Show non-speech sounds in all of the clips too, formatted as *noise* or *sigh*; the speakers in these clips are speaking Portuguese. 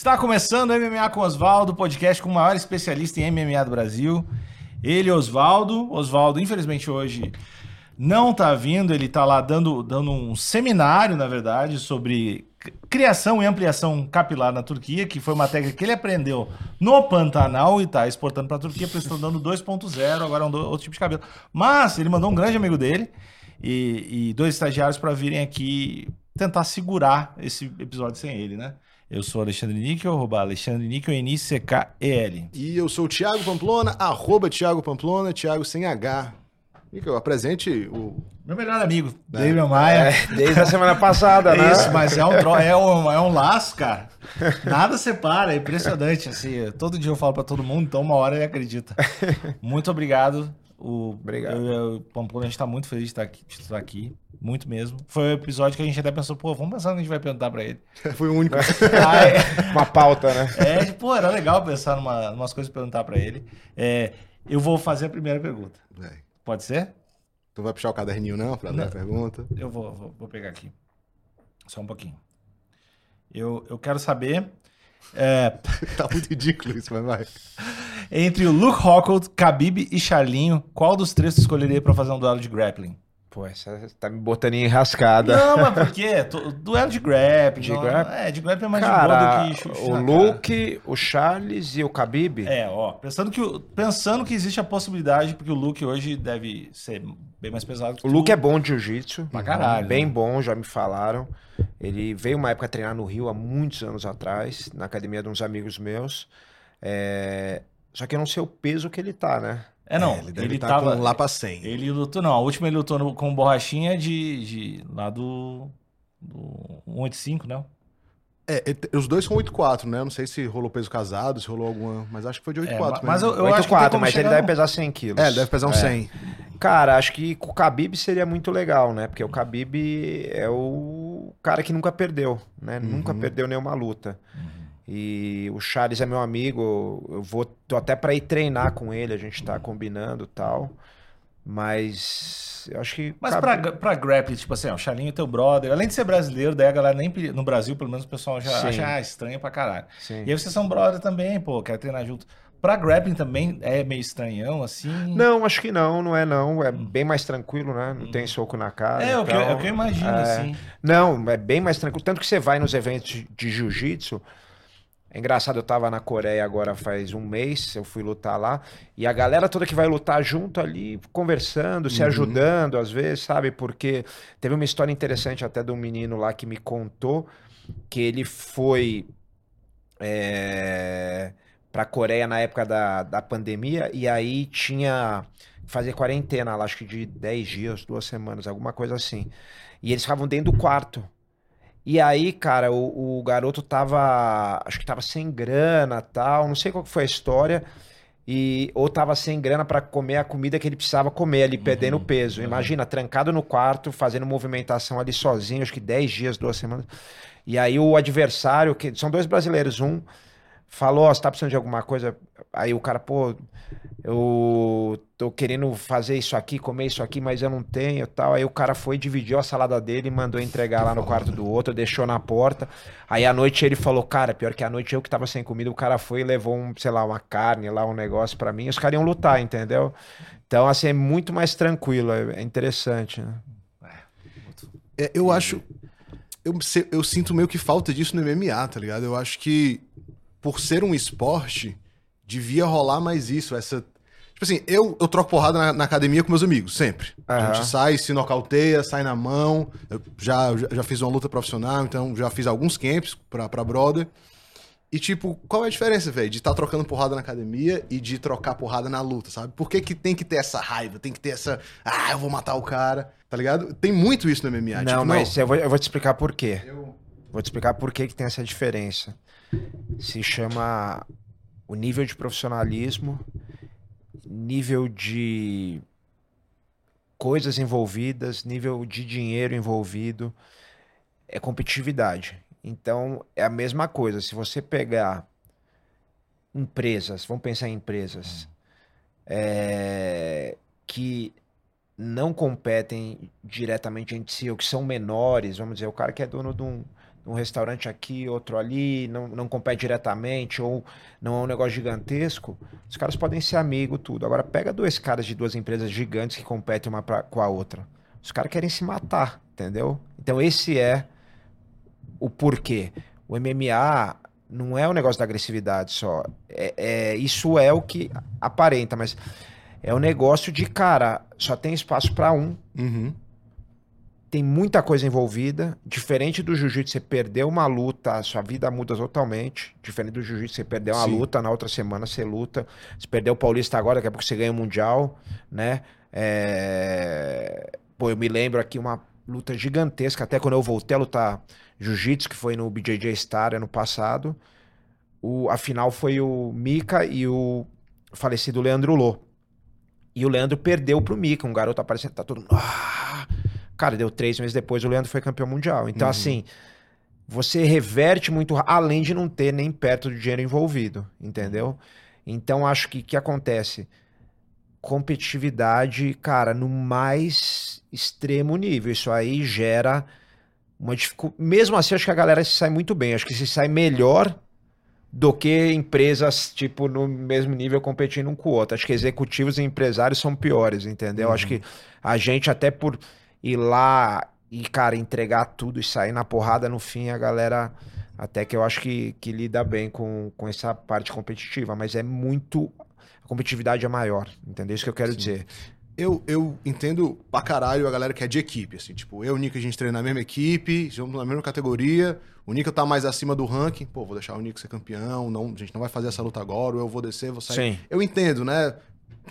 Está começando MMA com Oswaldo, podcast com o maior especialista em MMA do Brasil. Ele, Oswaldo. Oswaldo, infelizmente, hoje não está vindo. Ele está lá dando, dando um seminário, na verdade, sobre criação e ampliação capilar na Turquia, que foi uma técnica que ele aprendeu no Pantanal e está exportando para a Turquia, porque estão dando 2.0, agora é um outro tipo de cabelo. Mas ele mandou um grande amigo dele e, e dois estagiários para virem aqui tentar segurar esse episódio sem ele, né? Eu sou Alexandre Níquel, arroba Alexandre Níquel, N-I-C-K-E-L. E eu sou o Thiago Pamplona, arroba Thiago Pamplona, Thiago sem H. Níquel, apresente o... Meu melhor amigo, é. David Maia. É, desde a semana passada, né? Isso, mas é um, é, um, é um laço, cara. Nada separa, é impressionante, assim. Todo dia eu falo para todo mundo, então uma hora ele acredita. Muito obrigado. O, Obrigado. Eu, eu, o Pamplona, a gente tá muito feliz de estar aqui. De estar aqui. Muito mesmo. Foi um episódio que a gente até pensou, pô, vamos pensar no que a gente vai perguntar pra ele. *laughs* Foi o único. Aí, *laughs* Uma pauta, né? *laughs* É, pô, era legal pensar numa, umas coisas pra perguntar pra ele. É, eu vou fazer a primeira pergunta. É. Pode ser? Tu vai puxar o caderninho não pra dar a pergunta? Eu vou, vou, vou, pegar aqui. Só um pouquinho. Eu, eu quero saber... É... *laughs* tá muito ridículo isso, mas vai. Entre o Luke Rockhold, Khabib e Charlinho, qual dos três tu escolheria pra fazer um duelo de grappling? Pô, essa tá me botando em enrascada. Não, mas por quê? Duelo de grappling. De grappling? É, de grappling é mais Cara, de boa do que chute o Luke, o Charles e o Khabib. É, ó, pensando que, pensando que existe a possibilidade, porque o Luke hoje deve ser bem mais pesado que O Luke é bom de jiu-jitsu. Pra caralho. Bem né? bom, já me falaram. Ele veio uma época treinar no Rio, há muitos anos atrás, na academia de uns amigos meus. É... Só que eu não sei o peso que ele tá, né? É, não. É, ele deve ele tá tava com lá pra 100. Ele lutou, não. A última ele lutou no, com borrachinha de, de lá do, do 185, né? É, os dois são 8-4, né? Não sei se rolou peso casado, se rolou alguma. Mas acho que foi de 8-4. É, mas eu, eu 8, acho 4, que mas ele deve pesar 100 quilos. É, ele deve pesar uns É. 100. Cara, acho que com o Khabib seria muito legal, né? Porque o Khabib é o cara que nunca perdeu, né? Nunca perdeu nenhuma luta. E o Charles é meu amigo, eu vou tô até para ir treinar com ele, a gente tá combinando tal. Mas eu acho que Mas Khabib- pra, pra grappling, tipo assim, ó, o Charlinho é teu brother. Além de ser brasileiro, daí a galera nem no Brasil, pelo menos o pessoal já Sim. acha ah, estranho pra caralho. Sim. E aí vocês são brother também, pô, quer treinar junto. Pra grappling também é meio estranhão, assim. Não, acho que não, não é não. É bem mais tranquilo, né? Não tem soco na cara. É, o que, eu- é o que eu imagino, é. assim. Não, é bem mais tranquilo. Tanto que você vai nos eventos de- jiu-jitsu. É engraçado, eu tava na Coreia agora faz um mês, eu fui lutar lá, e a galera toda que vai lutar junto ali, conversando, se ajudando, às vezes, sabe? Porque teve uma história interessante até de um menino lá que me contou que ele foi é, pra Coreia na época da, da pandemia, e aí tinha que fazer quarentena lá, acho que de 10 dias, duas semanas, alguma coisa assim. E eles ficavam dentro do quarto. E aí, cara, o, o garoto tava, acho que tava sem grana, tal, não sei qual que foi a história, e ou tava sem grana pra comer a comida que ele precisava comer ali, perdendo peso. Imagina, trancado no quarto, fazendo movimentação ali sozinho, acho que 10 dias, duas semanas. E aí o adversário, que são dois brasileiros, um falou, ó, você tá precisando de alguma coisa? Aí o cara, pô, eu tô querendo fazer isso aqui, comer isso aqui, mas eu não tenho, tal. Aí o cara foi, dividiu a salada dele mandou entregar lá no quarto do outro, deixou na porta. Aí à noite ele falou, cara, pior que à noite eu que tava sem comida, o cara foi e levou um, sei lá, uma carne lá, um negócio pra mim, os caras iam lutar, entendeu? Então, assim, é muito mais tranquilo, é é interessante, né? É, eu acho. Eu, eu sinto meio que falta disso no MMA, tá ligado? Eu acho que, por ser um esporte, devia rolar mais isso. Essa. Tipo assim, eu, eu troco porrada na, na academia com meus amigos, sempre. A Aham. gente sai, se nocauteia, sai na mão. Eu já, já, fiz uma luta profissional, então já fiz alguns camps pra, pra brother. E, tipo, qual é a diferença, velho, de estar trocando porrada na academia e de trocar porrada na luta, sabe? Por que, que tem que ter essa raiva? Tem que ter essa. Ah, eu vou matar o cara, tá ligado? Tem muito isso no MMA. não, tipo, mas Eu, vou, eu vou te explicar por quê. eu- Vou te explicar por que, que tem essa diferença. Se chama o nível de profissionalismo, nível de coisas envolvidas, nível de dinheiro envolvido, é competitividade. Então, é a mesma coisa. Se você pegar empresas, vamos pensar em empresas, é, que não competem diretamente entre si, ou que são menores, vamos dizer, o cara que é dono de um, um restaurante aqui, outro ali, não, não compete diretamente, ou não é um negócio gigantesco, os caras podem ser amigo, tudo. Agora, pega dois caras de duas empresas gigantes que competem uma pra, com a outra. Os caras querem se matar, entendeu? Então, esse é o porquê. O MMA não é o negócio da agressividade só. É, é, isso é o que aparenta, mas é o negócio de, cara, só tem espaço para um. Uhum. Tem muita coisa envolvida. Diferente do jiu-jitsu, você perdeu uma luta, a sua vida muda totalmente. Diferente do jiu-jitsu, você perdeu uma Sim. luta, na outra semana você luta. Você perdeu o Paulista agora, daqui a pouco você ganha o Mundial, né? É... Pô, eu me lembro aqui uma luta gigantesca, até quando eu voltei a lutar jiu-jitsu, que foi no BJJ Star ano passado. O, a final foi o Mika e o falecido Leandro Lô. E o Leandro perdeu pro Mika, um garoto aparecendo, tá todo mundo. "Ah!" Cara, deu três meses depois, o Leandro foi campeão mundial. Então, Uhum. assim, você reverte muito, além de não ter nem perto do dinheiro envolvido, entendeu? Então, acho que o que acontece? Competitividade, cara, no mais extremo nível. Isso aí gera uma dificuldade. Mesmo assim, acho que a galera se sai muito bem. Acho que se sai melhor do que empresas, tipo, no mesmo nível competindo um com o outro. Acho que executivos e empresários são piores, entendeu? Acho que a gente, até por ir lá e, cara, entregar tudo e sair na porrada no fim, a galera. Até que eu acho que, que lida bem com, com essa parte competitiva, mas é muito. A competitividade é maior, entendeu? Isso que eu quero Sim. dizer. Eu, eu entendo pra caralho a galera que é de equipe, assim, tipo, eu e o Nico a gente treina na mesma equipe, estamos na mesma categoria, o Nico tá mais acima do ranking, pô, vou deixar o Nico ser campeão, não, a gente não vai fazer essa luta agora, ou eu vou descer, vou sair. Sim. Eu entendo, né?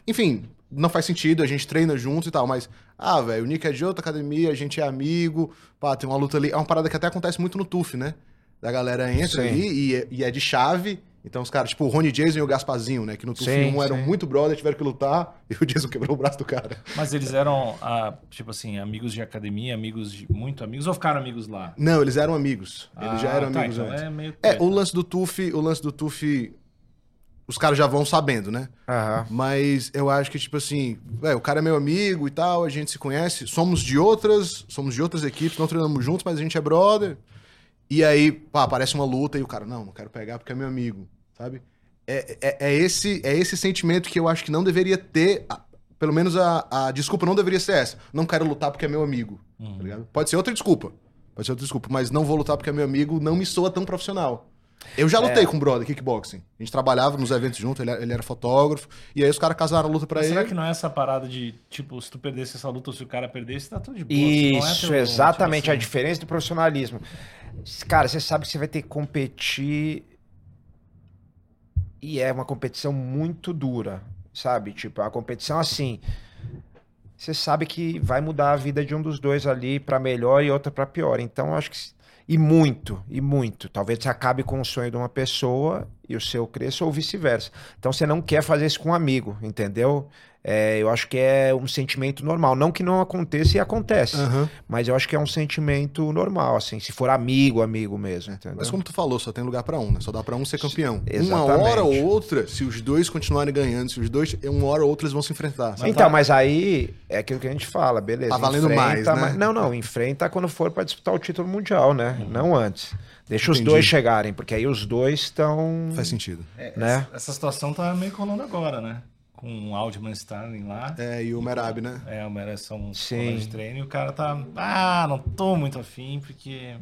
Enfim, não faz sentido, a gente treina juntos e tal, mas, ah, velho, o Nico é de outra academia, a gente é amigo, pá, tem uma luta ali, é uma parada que até acontece muito no TUF, né? Da galera entra Sim. ali e é, e é de chave, então os caras, tipo, o Rony Jason e o Gaspazinho, né? Que no TUF 1 eram sim. muito brother, tiveram que lutar, *laughs* e o Jason quebrou o braço do cara. Mas eles eram, ah, tipo assim, amigos de academia, amigos de. Muito amigos, ou ficaram amigos lá? Não, eles eram amigos. Eles já Ah, eram tá, amigos então antes. É, meio É, o lance do TUF, o lance do TUF, os caras já vão sabendo, né? Aham. Mas eu acho que, tipo assim, velho, o cara é meu amigo e tal, a gente se conhece, somos de outras, somos de outras equipes, não treinamos juntos, mas a gente é brother. E aí, pá, aparece uma luta e o cara, não, não quero pegar porque é meu amigo, sabe? É, é, é esse, é esse sentimento que eu acho que não deveria ter, pelo menos a, a desculpa não deveria ser essa. Não quero lutar porque é meu amigo, Uhum. tá ligado? Pode ser outra desculpa, pode ser outra desculpa, mas não vou lutar porque é meu amigo, não me soa tão profissional. Eu já lutei com o brother kickboxing. A gente trabalhava nos eventos junto, ele, ele era fotógrafo. E aí os caras casaram a luta pra Mas ele. será que não é essa parada de, tipo, se tu perdesse essa luta ou se o cara perdesse, tá tudo de boa. não é Isso, teu- exatamente tipo a assim, diferença do profissionalismo. Cara, você sabe que você vai ter que competir e é uma competição muito dura, sabe? Tipo, é uma competição assim, você sabe que vai mudar a vida de um dos dois ali pra melhor e outra pra pior. Então, acho que e muito, e muito. Talvez você acabe com o sonho de uma pessoa e o seu cresça ou vice-versa. Então você não quer fazer isso com um amigo, entendeu? É, eu acho que é um sentimento normal. Não que não aconteça e acontece. Aham. Mas eu acho que é um sentimento normal, assim, se for amigo, amigo mesmo, entendeu? Mas como tu falou, só tem lugar pra um, né? Só dá pra um ser campeão. Uma hora ou outra, se os dois continuarem ganhando, se os dois, uma hora ou outra eles vão se enfrentar. sabe? então, mas aí é aquilo que a gente fala, beleza. Tá valendo mais, né? mas- Não, não, enfrenta quando for pra disputar o título mundial, né? Não antes. Deixa os Entendi. dois chegarem, porque aí os dois estão. Faz sentido. É, né? essa, essa situação tá meio rolando agora, né? Com o Aldman Starling lá. É, e o Merab, né? É, uma ereção Sim. de treino e o cara tá. Ah, não tô muito afim, porque.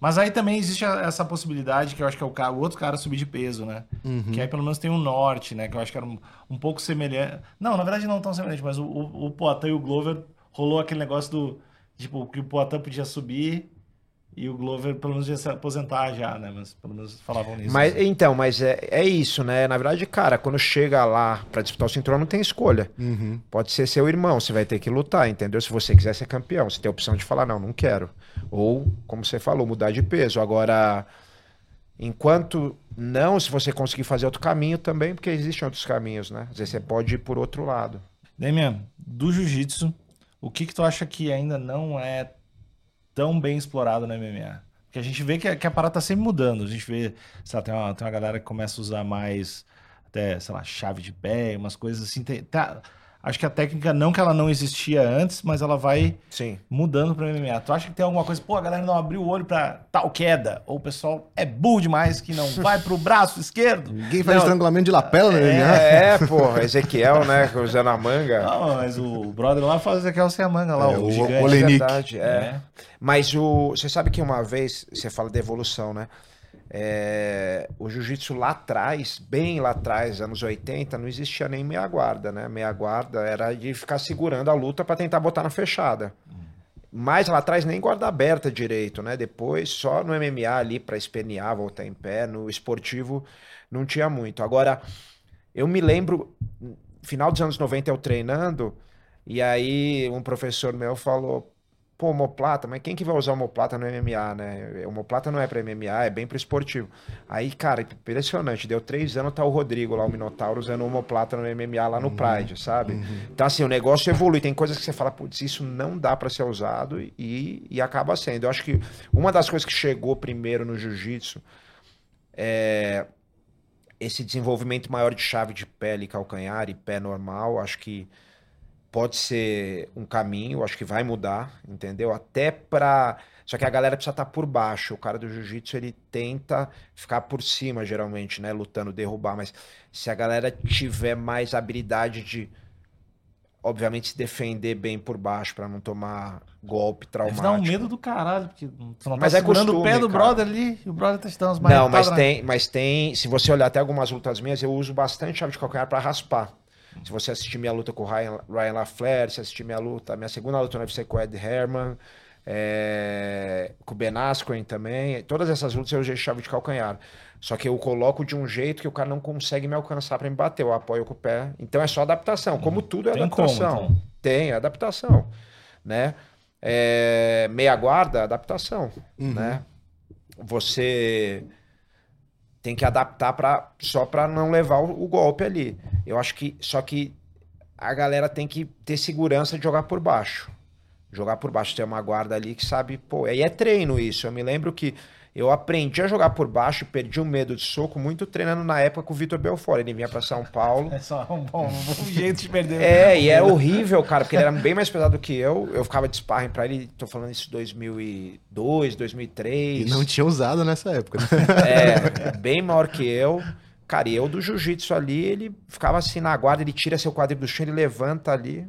Mas aí também existe essa possibilidade que eu acho que é o, cara, o outro cara subir de peso, né? Uhum. Que aí pelo menos tem o norte, né? Que eu acho que era um, um pouco semelhante. Não, na verdade não tão semelhante, mas o, o, o Poitin e o Glover rolou aquele negócio do. Tipo, que o Poitin podia subir e o Glover pelo menos ia se aposentar já, né? Mas pelo menos falavam nisso. Mas, então, mas é, é isso, né? Na verdade, cara, quando chega lá pra disputar o cinturão, não tem escolha. Uhum. Pode ser seu irmão, você vai ter que lutar, entendeu? Se você quiser ser campeão, você tem a opção de falar, não, não quero. Ou, como você falou, mudar de peso. Agora, enquanto não, se você conseguir fazer outro caminho também, porque existem outros caminhos, né? Às vezes você pode ir por outro lado. Demian, do jiu-jitsu, o que que tu acha que ainda não é tão bem explorado no MMA? Porque a gente vê que a, que a parada tá sempre mudando. A gente vê, sei lá, tem uma, tem uma galera que começa a usar mais, até, sei lá, chave de pé, umas coisas assim. Tem- tá- acho que a técnica, não que ela não existia antes, mas ela vai Sim. mudando para MMA. Tu acha que tem alguma coisa, pô, a galera não abriu o olho para tal queda? Ou o pessoal é burro demais que não vai pro braço esquerdo? Ninguém faz Não, estrangulamento de lapela no é, MMA. É, pô, Ezequiel, né, usando a manga. Não, mas o brother lá faz aquela sem a manga lá, É, o, o gigante. Ole- É verdade, é. Mas o, você sabe que uma vez, você fala de evolução, né? É, o jiu-jitsu lá atrás, bem lá atrás, anos 80, não existia nem meia guarda, né? Meia guarda era de ficar segurando a luta para tentar botar na fechada. Mas lá atrás nem guarda aberta direito, né? Depois só no MMA ali para espernear, voltar em pé, no esportivo não tinha muito. Agora, eu me lembro, final dos anos 90 eu treinando, e aí um professor meu falou, pô, homoplata, mas quem que vai usar homoplata no MMA, né? Homoplata não é pra MMA, é bem pro esportivo. Aí, cara, impressionante, deu três anos, tá o Rodrigo lá, o Minotauro, usando homoplata no MMA lá no Pride, sabe? Então, assim, o negócio evolui, tem coisas que você fala, putz, isso não dá pra ser usado e, e acaba sendo. Eu acho que uma das coisas que chegou primeiro no jiu-jitsu é esse desenvolvimento maior de chave de pele, calcanhar e pé normal, acho que pode ser um caminho, acho que vai mudar, entendeu? Até pra. Só que a galera precisa estar por baixo. O cara do jiu-jitsu ele tenta ficar por cima, geralmente, né? Lutando, derrubar. Mas se a galera tiver mais habilidade de, obviamente, se defender bem por baixo pra não tomar golpe Deve traumático. dar um medo do caralho, porque tu não tá Mas é segurando o costume, pé do cara. brother ali, e o brother tá te dando umas Não, mas tem, mas tem. Se você olhar até algumas lutas minhas, eu uso bastante chave de calcanhar pra raspar. Se você assistir minha luta com o Ryan, Ryan LaFleur, se assistir minha luta, minha segunda luta no UFC com o Ed Herman, é, com o Ben Askren também, todas essas lutas eu usei chave de calcanhar. Só que eu coloco de um jeito que o cara não consegue me alcançar pra me bater, eu apoio com o pé. Então é só adaptação. Como tudo é Tem como, adaptação. então. Tem, é adaptação. Né? É, meia guarda, adaptação. Né? Você tem que adaptar para só para não levar o, o golpe ali. Eu acho que só que a galera tem que ter segurança de jogar por baixo. Jogar por baixo, ter uma guarda ali que sabe, pô, aí é treino isso. Eu me lembro que eu aprendi a jogar por baixo, perdi o medo de soco muito treinando na época com o Vitor Belfort. Ele vinha para São Paulo. *laughs* É só um bom, um bom jeito de perder. É, e era horrível, cara, porque ele era bem mais pesado do que eu. Eu ficava de sparring pra ele, tô falando isso 2002, 2003. E não tinha usado nessa época. né? *laughs* É, bem maior que eu. Cara, e eu do jiu-jitsu ali, ele ficava assim na guarda, ele tira seu quadril do chão, ele levanta ali.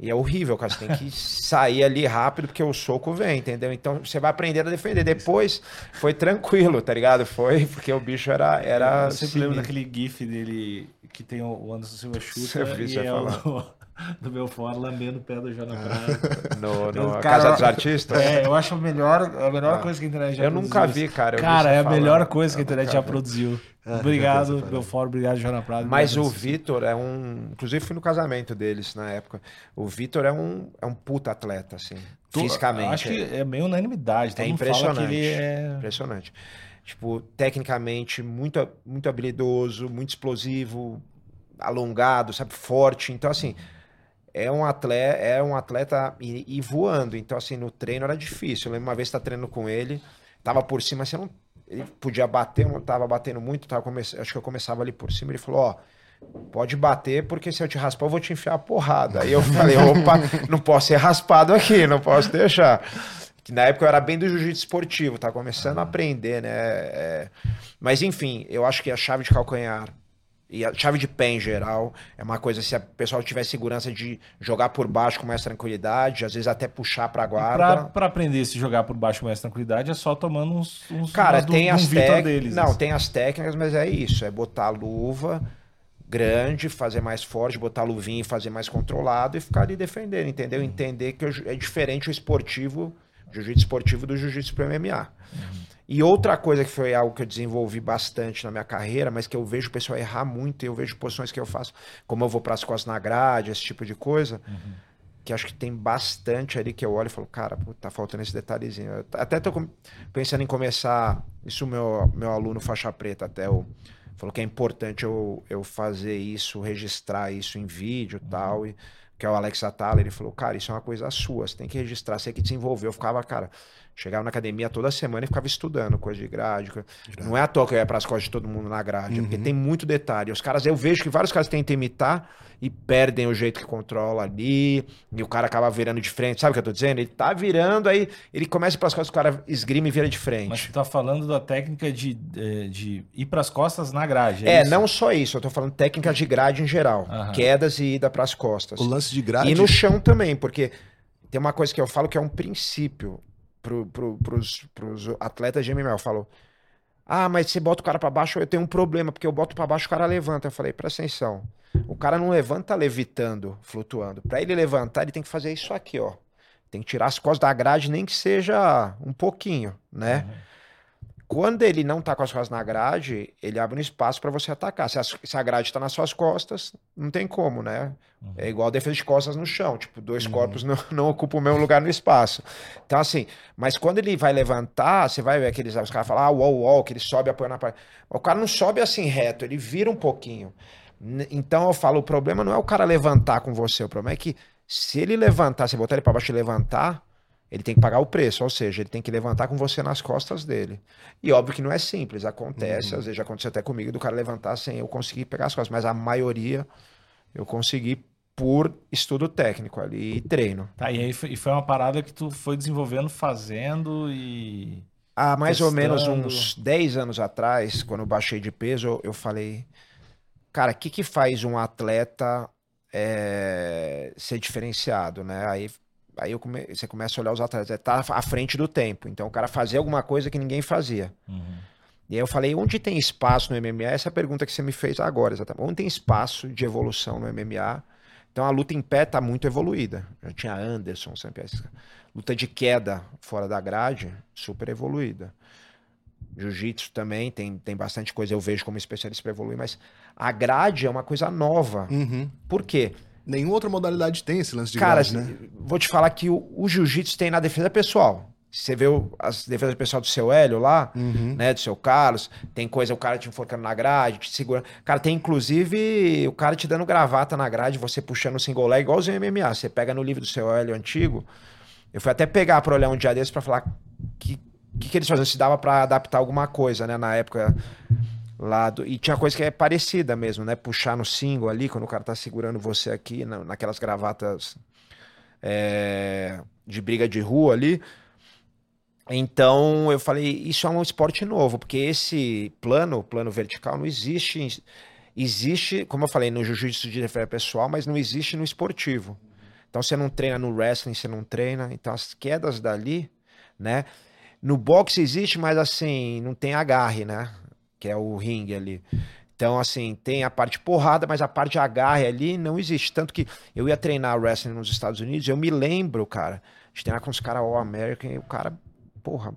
E é horrível, cara. Você tem que *laughs* sair ali rápido, porque o soco vem, entendeu? Então você vai aprender a defender. Depois foi tranquilo, tá ligado? Foi porque o bicho era. era Eu sempre lembro daquele gif dele que tem o Anderson Silva *laughs* Você chuta viu, e você é vai o *laughs* do Belfort lambendo o pé do Jonathan Prado. *laughs* No, no Cara, Casa dos Artistas? É, eu acho a melhor, a melhor coisa que a internet já Eu nunca produziu. vi, cara. eu vi Cara, você é a falando. melhor coisa que a internet nunca já vi. produziu. Ah, Obrigado, Belfort, obrigado, Jonathan Prado. Mas o Vitor é um. Inclusive, fui no casamento deles na época. O Vitor é um, é um puta atleta, assim. Tu- fisicamente. Acho que é meio unanimidade. Todo É impressionante. é... Impressionante. Tipo, tecnicamente, muito, muito habilidoso, muito explosivo, alongado, sabe, forte. Então, assim, é um atleta, é um atleta e, e voando. Então, assim, no treino era difícil. Eu lembro uma vez estar treinando com ele, tava por cima, você não. Ele podia bater, eu não tava batendo muito, tava come... acho que eu começava ali por cima. Ele falou: Ó, pode bater, porque se eu te raspar, eu vou te enfiar a porrada. Aí eu falei: *laughs* opa, não posso ser raspado aqui, não posso deixar. Que na época eu era bem do jiu-jitsu esportivo, tá começando a aprender, né? É, Mas enfim, eu acho que a chave de calcanhar e a chave de pé em geral é uma coisa, se a pessoa tiver segurança de jogar por baixo com mais tranquilidade, às vezes até puxar Pra, guarda. pra aprender a se jogar por baixo com mais tranquilidade, é só tomando uns. uns Cara, do- tem as técnicas. deles. Não, assim. tem as técnicas, mas é isso. É botar a luva grande, fazer mais forte, botar a luvinha e fazer mais controlado e ficar ali defendendo, entendeu? Entender que o é diferente o esportivo, o jiu-jitsu esportivo do jiu-jitsu pro MMA. E outra coisa que foi algo que eu desenvolvi bastante na minha carreira, mas que eu vejo o pessoal errar muito, e eu vejo posições que eu faço, como eu vou para as costas na grade, esse tipo de coisa, que acho que tem bastante ali que eu olho e falo, cara, pô, tá faltando esse detalhezinho. Eu até tô pensando em começar, isso meu, meu aluno faixa preta até o falou que é importante eu, eu fazer isso, registrar isso em vídeo e tal, e que é o Alex Atala, ele falou, cara, isso é uma coisa sua, você tem que registrar, você que desenvolveu. Eu ficava, cara, chegava na academia toda semana e ficava estudando coisa de grade. Não é à toa que eu ia pras costas de todo mundo na grade, é porque Uhum. tem muito detalhe. Os caras, eu vejo que vários caras tentam imitar e perdem o jeito que controla ali, e o cara acaba virando de frente. Sabe o que eu tô dizendo? Ele tá virando, aí ele começa pras costas, o cara esgrime e vira de frente. Mas tu tá falando da técnica de, de, de ir pras costas na grade. É, isso? não só isso, eu tô falando técnica de grade em geral. Aham. Quedas e ida pras costas. O lance de grade. E no chão também, porque tem uma coisa que eu falo que é um princípio pro, pro, pros, pros atletas de MMA. Eu falo, ah, mas você bota o cara pra baixo, eu tenho um problema, porque eu boto pra baixo o cara levanta. Eu falei, presta atenção. O cara não levanta levitando, flutuando. Pra ele levantar, ele tem que fazer isso aqui, ó. Tem que tirar as costas da grade, nem que seja um pouquinho, né? Quando ele não tá com as costas na grade, ele abre um espaço para você atacar. Se, as- se a grade tá nas suas costas, não tem como, né? É igual a defesa de costas no chão. Tipo, dois corpos não, não ocupam o mesmo lugar no espaço. Então, assim, mas quando ele vai levantar, você vai ver aqueles. Os caras falam, ah, uau, uau, que ele sobe apoia na parede. O cara não sobe assim reto, ele vira um pouquinho. Então eu falo, o problema não é o cara levantar com você, o problema é que se ele levantar, você botar ele para baixo e levantar, ele tem que pagar o preço, ou seja, ele tem que levantar com você nas costas dele. E óbvio que não é simples, acontece, às vezes já aconteceu até comigo, do cara levantar sem eu conseguir pegar as costas, mas a maioria eu consegui por estudo técnico ali e treino. Tá, e aí foi, e foi uma parada que tu foi desenvolvendo, fazendo e. Há mais ou menos Testando. uns 10 anos atrás, quando eu baixei de peso, eu, eu falei, cara, o que que faz um atleta é, ser diferenciado, né? Aí, aí eu come- você começa a olhar os atletas, é tá à frente do tempo. Então o cara fazia alguma coisa que ninguém fazia. E aí eu falei, onde tem espaço no MMA? Essa é a pergunta que você me fez agora, exatamente. Onde tem espaço de evolução no MMA? Então a luta em pé tá muito evoluída. Já tinha Anderson, sempre. Luta de queda fora da grade, super evoluída. Jiu-jitsu também tem, tem bastante coisa, eu vejo como especialista para evoluir, mas a grade é uma coisa nova. Uhum. Por quê? Nenhuma outra modalidade tem esse lance de Cara, grade, né? vou te falar que o, o jiu-jitsu tem na defesa pessoal. Você vê o- as defesas pessoal do seu Hélio lá, Uhum. né, do seu Carlos, tem coisa, o cara te enforcando na grade, te segurando. Cara, tem inclusive o cara te dando gravata na grade, você puxando o single leg, igualzinho o MMA. Você pega no livro do seu Hélio antigo. Eu fui até pegar pra olhar um dia desses pra falar que que, que eles faziam, se dava pra adaptar alguma coisa, né, na época lá do... E tinha coisa que é parecida mesmo, né? Puxar no single ali, quando o cara tá segurando você aqui, na- naquelas gravatas é, de briga de rua ali. Então eu falei, isso é um esporte novo, porque esse plano, plano vertical, não existe. Existe, como eu falei, no jiu-jitsu de defesa pessoal, mas não existe no esportivo. Então você não treina no wrestling, você não treina. Então as quedas dali, né? No boxe existe, mas assim, não tem agarre, né? Que é o ringue ali. Então, assim, tem a parte porrada, mas a parte agarre ali não existe. Tanto que eu ia treinar wrestling nos Estados Unidos, eu me lembro, cara, de treinar com os caras All American, e o cara, porra,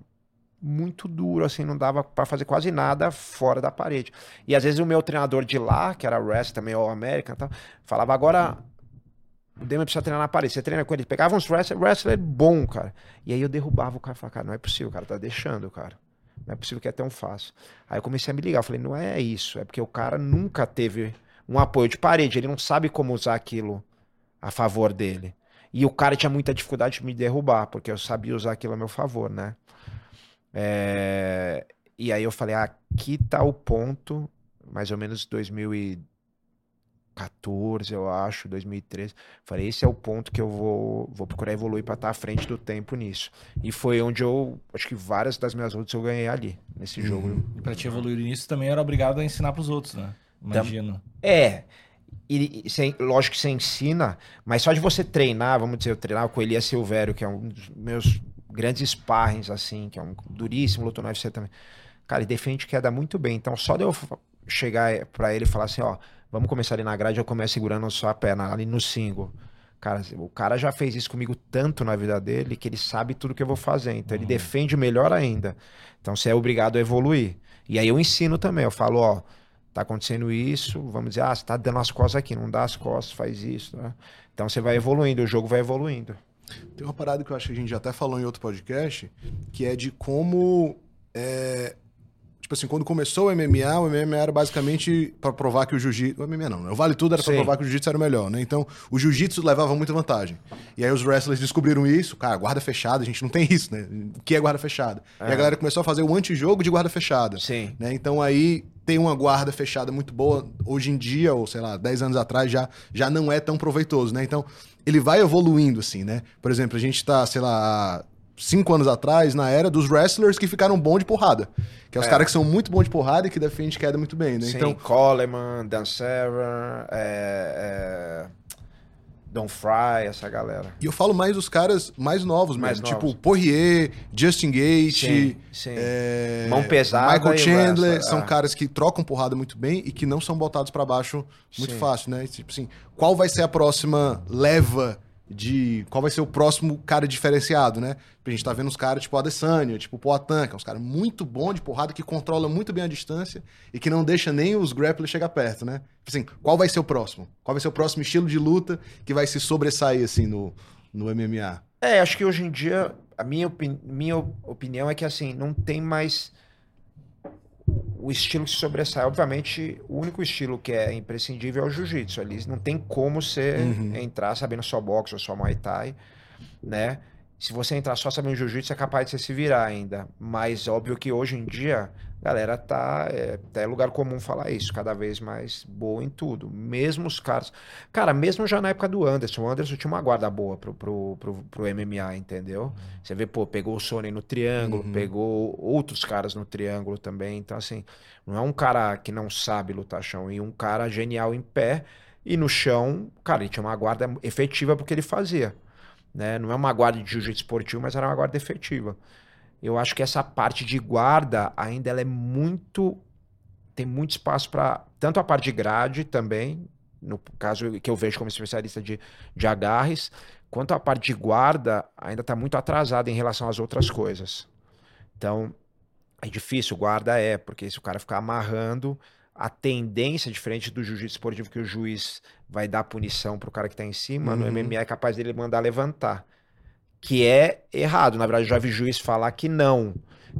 muito duro, assim, não dava pra fazer quase nada fora da parede. E às vezes o meu treinador de lá, que era wrestling também, All American, e tal, falava, agora o Demian precisa treinar na parede. Você treina com ele. Pegava uns wrestler, wrestler bom, cara. E aí eu derrubava o cara. Falava, cara, não é possível, o cara tá deixando, cara. Não é possível que é tão fácil. Aí eu comecei a me ligar. Falei, não é isso. É porque o cara nunca teve um apoio de parede. Ele não sabe como usar aquilo a favor dele. E o cara tinha muita dificuldade de me derrubar, porque eu sabia usar aquilo a meu favor, né? É, E aí eu falei, ah, aqui tá o ponto, mais ou menos 2014, eu acho, 2013. Falei, esse é o ponto que eu vou, vou procurar evoluir para estar à frente do tempo nisso. E foi onde eu, acho que várias das minhas lutas eu ganhei ali, nesse jogo. E pra te evoluir nisso também era obrigado a ensinar pros outros, né? Imagino. É. E, e você- lógico que você ensina, mas só de você treinar, vamos dizer, eu treinar com o Elias Silvério, que é um dos meus grandes sparrings, assim, que é um duríssimo, lutou no UFC também. Cara, ele defende queda muito bem. Então, só de eu chegar pra ele e falar assim, ó, vamos começar ali na grade, eu começo segurando só a perna, ali no single. Cara, o cara já fez isso comigo tanto na vida dele que ele sabe tudo que eu vou fazer. Então, ele defende melhor ainda. Então, você é obrigado a evoluir. E aí eu ensino também, eu falo, ó, tá acontecendo isso, vamos dizer, ah, você tá dando as costas aqui, não dá as costas, faz isso, né? Então você vai evoluindo, o jogo vai evoluindo. Tem uma parada que eu acho que a gente já até falou em outro podcast, que é de como. é, Tipo assim, quando começou o MMA, o MMA era basicamente pra provar que o jiu-jitsu. O MMA não, né? O Vale Tudo era pra Sim. provar que o jiu-jitsu era o melhor, né? Então, o jiu-jitsu levava muita vantagem. E aí os wrestlers descobriram isso. Cara, guarda fechada, a gente não tem isso, né? O que é guarda fechada? E a galera começou a fazer o antijogo de guarda fechada. Sim. né? Então aí tem uma guarda fechada muito boa. Hoje em dia, ou sei lá, 10 anos atrás, já, já não é tão proveitoso, né? Então ele vai evoluindo, assim, né? Por exemplo, a gente tá, sei lá, cinco anos atrás, na era dos wrestlers que ficaram bom de porrada. Que é os É. caras que são muito bons de porrada e que defendem queda muito bem, né? Sim, Então, Coleman, Dan Severn, é, é, Don Fry, essa galera. e eu falo mais dos caras mais novos Mais mesmo. novos. Tipo, Poirier, Justin Gate, Sim, sim. é, Mão pesada Michael Chandler, são é. caras que trocam porrada muito bem e que não são botados pra baixo muito Sim. fácil, né? Tipo assim, qual vai ser a próxima leva de. Qual vai ser o próximo cara diferenciado, né? A gente tá vendo uns caras tipo Adesanya, tipo Poatan, que é uns caras muito bons de porrada, que controla muito bem a distância e que não deixa nem os grapplers chegar perto, né? Tipo Assim, qual vai ser o próximo? Qual vai ser o próximo estilo de luta que vai se sobressair, assim, no, no MMA? É, acho que hoje em dia, a minha, opini- minha opinião é que assim, não tem mais o estilo que se sobressai. Obviamente, o único estilo que é imprescindível é o jiu-jitsu. Ali não tem como você Uhum. entrar sabendo só boxe ou só muay thai, né? Se você entrar só sabendo jiu-jitsu, é capaz de você se virar ainda. Mas óbvio que hoje em dia, galera tá. É, até lugar comum falar isso, cada vez mais boa em tudo. Mesmo os caras. Cara, mesmo já na época do Anderson, o Anderson tinha uma guarda boa pro, pro, pro, pro MMA, entendeu? Você vê, pô, pegou o Sony no triângulo, Uhum. pegou outros caras no triângulo também. Então, assim, não é um cara que não sabe lutar chão, e um cara genial em pé. E no chão, cara, ele tinha uma guarda efetiva porque ele fazia. Né? Não é uma guarda de jiu-jitsu esportivo, mas era uma guarda efetiva. Eu acho que essa parte de guarda ainda ela é muito. Tem muito espaço para. Tanto a parte de grade também, no caso que eu vejo como especialista de, de agarres, quanto a parte de guarda ainda está muito atrasada em relação às outras coisas. Então, é difícil, guarda é, porque se o cara ficar amarrando, a tendência, diferente do jiu-jitsu esportivo, que o juiz vai dar punição pro cara que tá em cima, no Uhum. MMA é capaz dele mandar levantar. Que é errado. Na verdade, já vi juiz falar que não.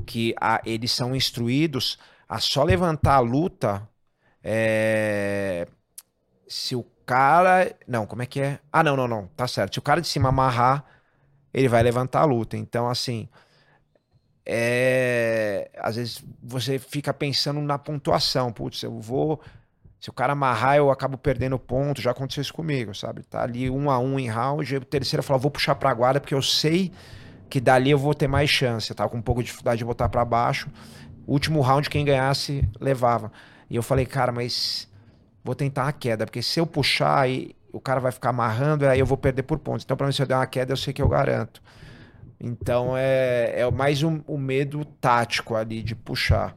Que a- eles são instruídos a só levantar a luta é, se o cara. Não, como é que é? Ah, não, não, não. Tá certo. Se o cara de cima amarrar, ele vai levantar a luta. Então, assim. É... Às vezes você fica pensando na pontuação. Putz, eu vou. Se o cara amarrar, eu acabo perdendo ponto. Já aconteceu isso comigo, sabe? Tá ali um a um em round. O terceiro fala, vou puxar pra guarda, porque eu sei que dali eu vou ter mais chance. Eu tava com um pouco de dificuldade de botar pra baixo. Último round, quem ganhasse, levava. E eu falei, cara, mas vou tentar a queda, porque se eu puxar, aí o cara vai ficar amarrando, aí eu vou perder por pontos. Então, pra mim, se eu der uma queda, eu sei que eu garanto. Então, é, é mais um, o medo tático ali de puxar,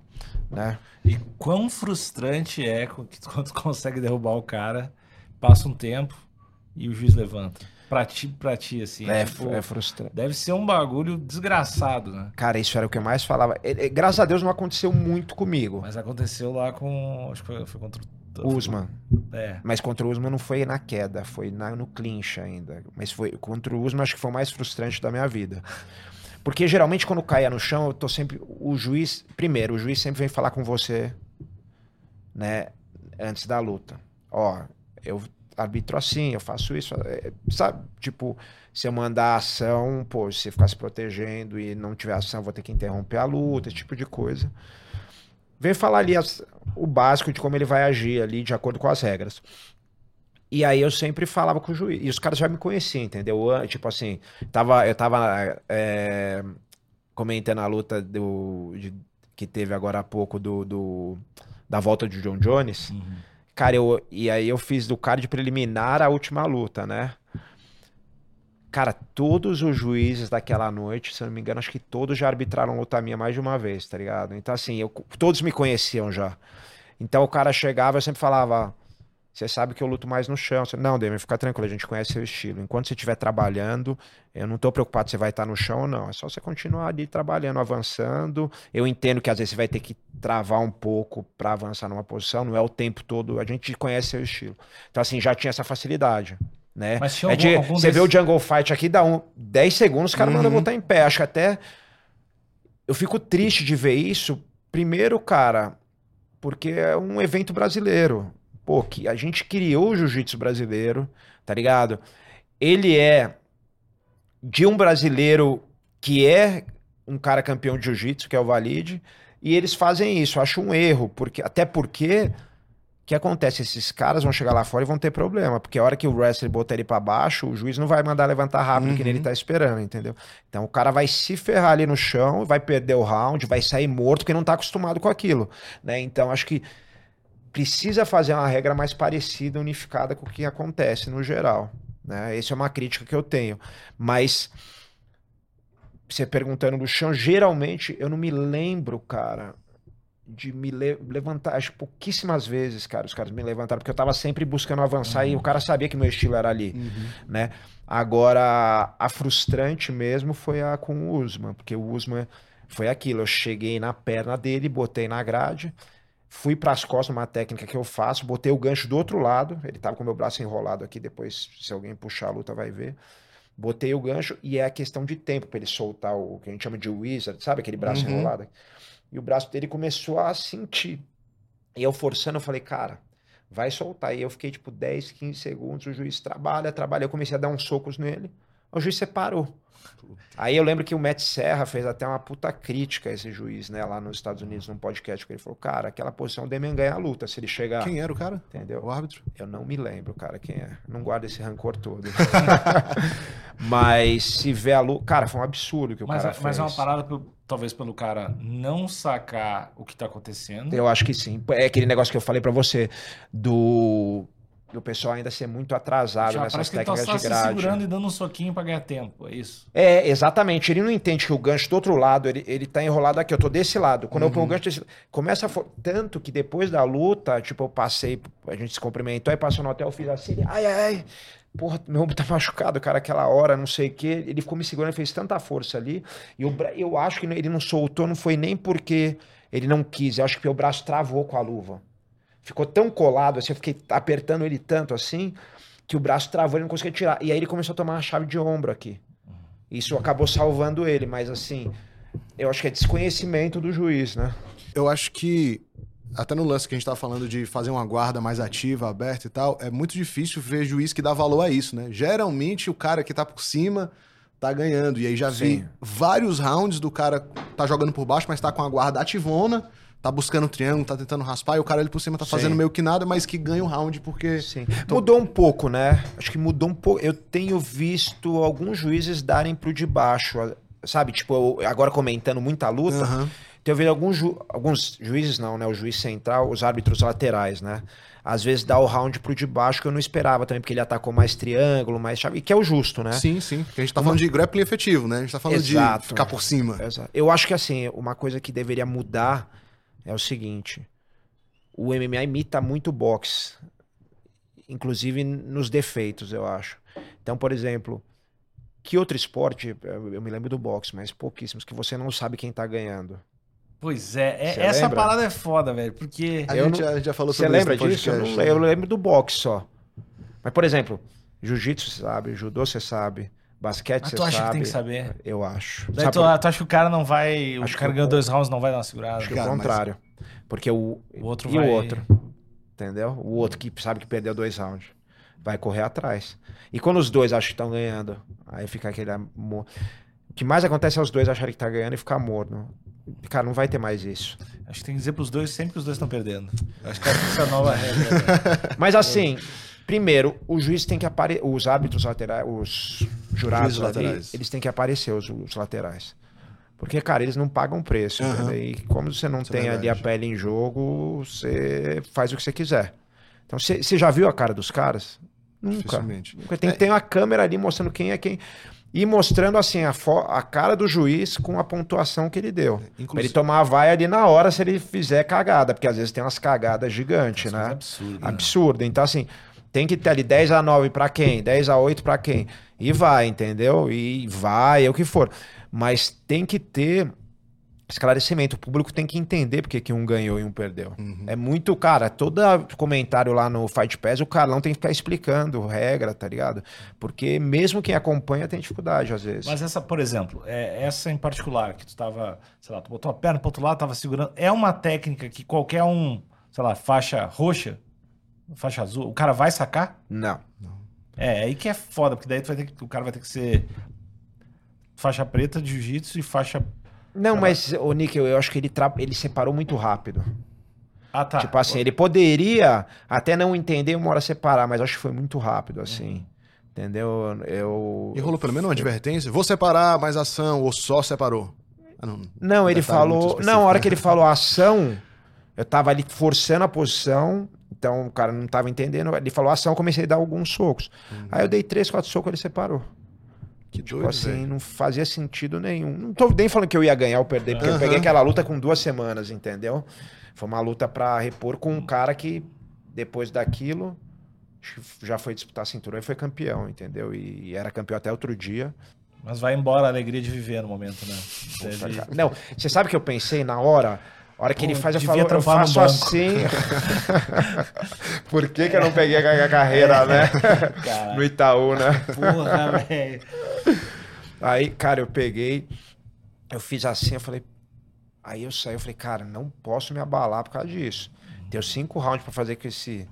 né? E quão frustrante é que *laughs* quando consegue derrubar o cara, passa um tempo e o juiz levanta. Pra ti, pra ti assim. É, tipo, é frustrante. Deve ser um bagulho desgraçado, né? Cara, isso era o que eu mais falava. E- e, graças a Deus não aconteceu muito comigo. Mas aconteceu lá com. Acho que foi, foi contra o. Usman. É. Mas contra o Usman não foi na queda, foi na, no clinch ainda. Mas foi contra o Usman acho que foi o mais frustrante da minha vida. Porque geralmente quando caia no chão, eu tô sempre. O juiz. Primeiro, o juiz sempre vem falar com você, né? Antes da luta. Ó, eu arbitro assim, eu faço isso. é, sabe? Tipo, se eu mandar ação, pô, se ficar se protegendo e não tiver ação, vou ter que interromper a luta, esse tipo de coisa. Vem falar ali as- o básico de como ele vai agir ali, de acordo com as regras. E aí eu sempre falava com o juiz. E os caras já me conheciam, entendeu? Eu, Tipo assim, tava, eu tava é, comentando a luta do, de- que teve agora há pouco do, do- da volta de John Jones. Uhum. Cara, eu, e aí eu fiz do card preliminar a última luta, né? Cara, todos os juízes daquela noite, se eu não me engano, acho que todos já arbitraram luta minha mais de uma vez, tá ligado? Então, assim, eu, todos me conheciam já. Então o cara chegava, eu sempre falava: Você sabe que eu luto mais no chão. Falei, não, Demi, fica tranquilo, a gente conhece seu estilo. Enquanto você estiver trabalhando, eu não tô preocupado se você vai estar no chão ou não. É só você continuar ali trabalhando, avançando. Eu entendo que às vezes você vai ter que travar um pouco para avançar numa posição, não é o tempo todo. A gente conhece seu estilo. Então, assim, já tinha essa facilidade. Né? Mas tinha É de- algum- algum você vê o Jungle Fight aqui, dá um 10 segundos, o cara manda Uhum. botar em pé. Acho que até. Eu fico triste de ver isso, Primeiro, cara, porque é um evento brasileiro. Pô, que a gente criou o jiu-jitsu brasileiro, tá ligado? Ele é de um brasileiro que é um cara campeão de jiu-jitsu, que é o Valide, e eles fazem isso. Eu acho um erro, porque até porque o que acontece? Esses caras vão chegar lá fora e vão ter problema, porque a hora que o wrestler botar ele para baixo, o juiz não vai mandar levantar rápido que nem ele tá esperando, entendeu? Então o cara vai se ferrar ali no chão, vai perder o round, vai sair morto porque não tá acostumado com aquilo, né? Então acho que precisa fazer uma regra mais parecida, unificada com o que acontece no geral, né? Essa é uma crítica que eu tenho, mas você perguntando do chão, geralmente eu não me lembro, cara, de me le- levantar. Acho pouquíssimas vezes, cara, os caras me levantaram, porque eu tava sempre buscando avançar e o cara sabia que meu estilo era ali, né? Agora, a frustrante mesmo foi a com o Usman, porque o Usman foi aquilo. Eu cheguei na perna dele, botei na grade, fui pras costas, uma técnica que eu faço, botei o gancho do outro lado, ele tava com o meu braço enrolado aqui, depois, se alguém puxar a luta, vai ver. Botei o gancho e é a questão de tempo para ele soltar o que a gente chama de wizard, sabe aquele braço Uhum. enrolado? E o braço dele começou a sentir. E eu forçando, eu falei, cara, vai soltar. E eu fiquei tipo 10, 15 segundos, o juiz trabalha, trabalha. Eu comecei a dar uns socos nele, o juiz separou. Aí eu lembro que o Matt Serra fez até uma puta crítica a esse juiz, né, lá nos Estados Unidos, num podcast, que ele falou, cara, aquela posição o Demian ganha a luta, se ele chegar... Quem era o cara? Entendeu? O árbitro? Eu não me lembro, cara, quem é. Não guardo esse rancor todo. *laughs* mas se vê a luta. Cara, foi um absurdo que o Mas, cara fez. mas é uma parada, pelo- talvez pelo cara não sacar o que tá acontecendo. Eu acho que sim. É aquele negócio que eu falei pra você do. Do pessoal ainda ser muito atrasado Já nessas parece que ele tá técnicas só de se grade. segurando e dando um soquinho pra ganhar tempo, é isso? É, exatamente. Ele não entende que o gancho do outro lado, ele, ele tá enrolado aqui. Eu tô desse lado. Quando eu ponho o gancho desse começa a. Tanto que depois da luta, tipo, eu passei, a gente se cumprimentou, aí passou no hotel, eu fiz assim, ai, ai, ai. Porra, meu ombro tá *laughs* machucado, cara, aquela hora, não sei o quê. Ele ficou me segurando, fez tanta força ali. E o bra- eu acho que ele não soltou, não foi nem porque ele não quis. Eu acho que o braço travou com a luva. Ficou tão colado, assim, eu fiquei apertando ele tanto assim, que o braço travou e ele não conseguia tirar. E aí ele começou a tomar uma chave de ombro aqui. Isso acabou salvando ele, mas assim, eu acho que é desconhecimento do juiz, né? Eu acho que, até no lance que a gente tava falando de fazer uma guarda mais ativa, aberta e tal, é muito difícil ver juiz que dá valor a isso, né? Geralmente o cara que tá por cima tá ganhando. E aí já vi Sim. vários rounds do cara tá jogando por baixo, mas tá com a guarda ativona, tá buscando o triângulo, tá tentando raspar, e o cara ali por cima tá fazendo Sim. meio que nada, mas que ganha o round porque. Sim. Mudou um pouco, né? Acho que mudou um pouco. Eu tenho visto alguns juízes darem pro de baixo, sabe? Tipo, agora comentando muita luta, Aham. tenho visto alguns, ju- alguns juízes, não, né? O juiz central, os árbitros laterais, né? Às vezes dá o round pro de baixo que eu não esperava também, porque ele atacou mais triângulo, mais chave, que é o justo, né? Sim, sim. Porque a gente tá falando de grappling efetivo, né? A gente tá falando Exato. de ficar por cima. Exato. Eu acho que assim, uma coisa que deveria mudar é o seguinte: o MMA imita muito o boxe, inclusive nos defeitos, eu acho. Então, por exemplo, que outro esporte, eu eu me lembro do boxe, mas pouquíssimos, que você não sabe quem tá ganhando. Pois é, é- essa lembra? parada é foda, velho, porque... A Eu gente, não- já, já falou Você sobre lembra isso disso? Eu, podcast. não lembro, eu lembro do boxe só. Mas, por exemplo, jiu-jitsu você sabe, judô você sabe, basquete Mas você tu acha sabe. que tem que saber? Eu acho. Daí tu, por- tu acha que o cara não vai... Acho o cara que ganhou o- dois rounds, não vai dar uma segurada? Acho que Cara, o mas- contrário. Porque o, O outro e vai- o outro, entendeu? O outro que sabe que perdeu dois rounds vai correr atrás. E quando os dois acham que estão ganhando, aí fica aquele amor. O que mais acontece é os dois acharem que tá ganhando e ficar morno. Cara, não vai ter mais isso. Acho que tem que dizer pros dois sempre que os dois estão perdendo. Acho que essa é a nova regra. né? *laughs* Mas assim, primeiro, o juiz tem que aparecer. Os árbitros laterais, os jurados Juízes ali, laterais. eles têm que aparecer, os, os laterais. Porque, cara, eles não pagam preço. Entendeu? E como você não Isso é tem ali a pele em jogo, você faz o que você quiser. Então, você já viu a cara dos caras? Nunca. Nunca. Tem É. ter uma câmera ali mostrando quem é quem. E mostrando assim a, a cara do juiz com a pontuação que ele deu. Pra ele Inclusive, tomar a vaia ali na hora se ele fizer cagada, porque às vezes tem umas cagadas gigantes, né? absurda. Absurdo. Então, assim, tem que ter ali 10 a 9 pra quem? 10 a 8 pra quem? E vai, entendeu? E vai, é o que for. Mas tem que ter esclarecimento. O público tem que entender porque que um ganhou e um perdeu. Uhum. É muito, cara, todo comentário lá no Fight Pass, o Carlão tem que ficar explicando regra, tá ligado? Porque mesmo quem acompanha tem dificuldade às vezes. Mas essa, por exemplo, é, essa em particular, que tu tava, sei lá, tu botou a perna pro outro lado, tava segurando. É uma técnica que qualquer um, sei lá, faixa roxa, faixa azul, o cara vai sacar? Não. É, aí que é foda, porque daí tu vai ter que, o cara vai ter que ser faixa preta de jiu-jitsu e faixa. Não, mas, o Nick, eu, eu acho que ele, tra... ele separou muito rápido. Ah, tá. Tipo assim, ele poderia até não entender uma hora separar, mas acho que foi muito rápido, assim. Entendeu? Eu. E rolou pelo menos uma advertência? Vou separar mais ação ou só separou? Ah, não. Não, ele falou. Não, a hora né? que ele falou ação, eu tava ali forçando a posição, então o cara não tava entendendo. Ele falou ação, eu comecei a dar alguns socos. Aí eu dei três, quatro socos, ele separou. Que Tipo doido, assim, velho. não fazia sentido nenhum. Não tô nem falando que eu ia ganhar ou perder, porque eu Aham. peguei aquela luta com duas semanas, entendeu? Foi uma luta pra repor com um cara que, depois daquilo, já foi disputar cinturão e foi campeão, entendeu? E, era campeão até outro dia. Mas vai embora a alegria de viver no momento, né? Puta, Deve-. Não, você sabe o que eu pensei na hora? A hora que Pô, ele faz, eu falo, eu faço assim. *laughs* Por que, que eu não peguei a carreira, né? Cara, No Itaú, né? porra, velho. Aí, cara, eu peguei, eu fiz assim, eu falei. Aí eu saí, eu falei, cara, não posso me abalar por causa disso. Tenho cinco rounds pra fazer com esse.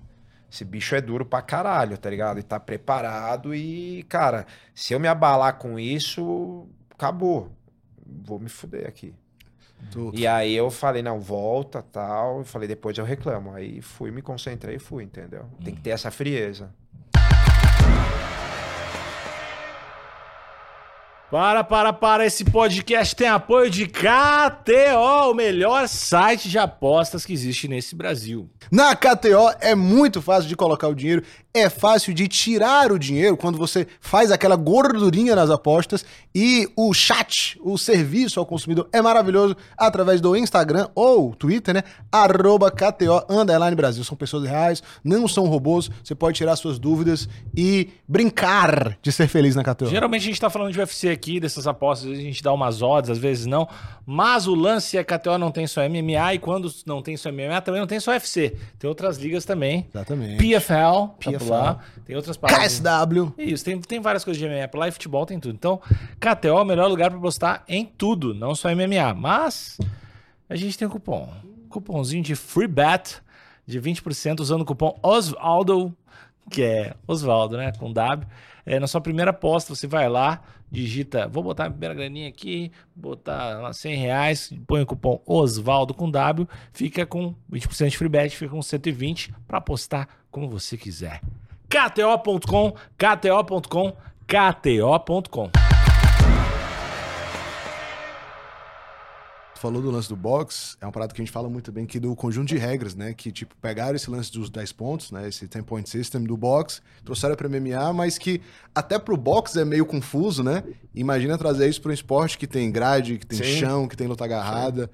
Esse bicho é duro pra caralho, tá ligado? E tá preparado e, cara, se eu me abalar com isso, acabou. Vou me fuder aqui. Tu- E aí eu falei, não, volta, tal. Eu falei, depois eu reclamo. Aí fui, me concentrei e fui, entendeu? Tem que ter essa frieza. Para, para, para. Esse podcast tem apoio de KTO, o melhor site de apostas que existe nesse Brasil. Na KTO é muito fácil de colocar o dinheiro, é fácil de tirar o dinheiro quando você faz aquela gordurinha nas apostas e o chat, o serviço ao consumidor é maravilhoso através do Instagram ou Twitter, né? Arroba KTO Underline Brasil. São pessoas reais, não são robôs, você pode tirar suas dúvidas e brincar de ser feliz na KTO. Geralmente a gente tá falando de UFC aqui, dessas apostas, a gente dá umas odds, às vezes não. Mas o lance é que a KTO não tem só MMA e quando não tem só MMA, também não tem só UFC. Tem outras ligas também. Exatamente. PFL, tá PFL. lá. Tem outras paradas. KSW. Isso, tem, tem várias coisas de MMA por lá e futebol tem tudo. Então, KTO é o melhor lugar para postar em tudo, não só MMA. Mas a gente tem um cupom. Cupomzinho de free bet de 20% usando o cupom Osvaldo, que é Osvaldo, né? Com W. É, na sua primeira aposta, você vai lá, digita, vou botar a primeira graninha aqui, botar lá 100 reais, põe o cupom Osvaldo com W, fica com 20% de free bet, fica com 120 para apostar como você quiser. KTO.com, KTO.com, KTO.com. falou do lance do box, é uma parada que a gente fala muito bem aqui do conjunto de regras, né? Que, tipo, pegaram esse lance dos 10 pontos, né? Esse 10 point system do box, trouxeram pra MMA, mas que até pro box é meio confuso, né? Imagina trazer isso pra um esporte que tem grade, que tem Sim. chão, que tem luta agarrada.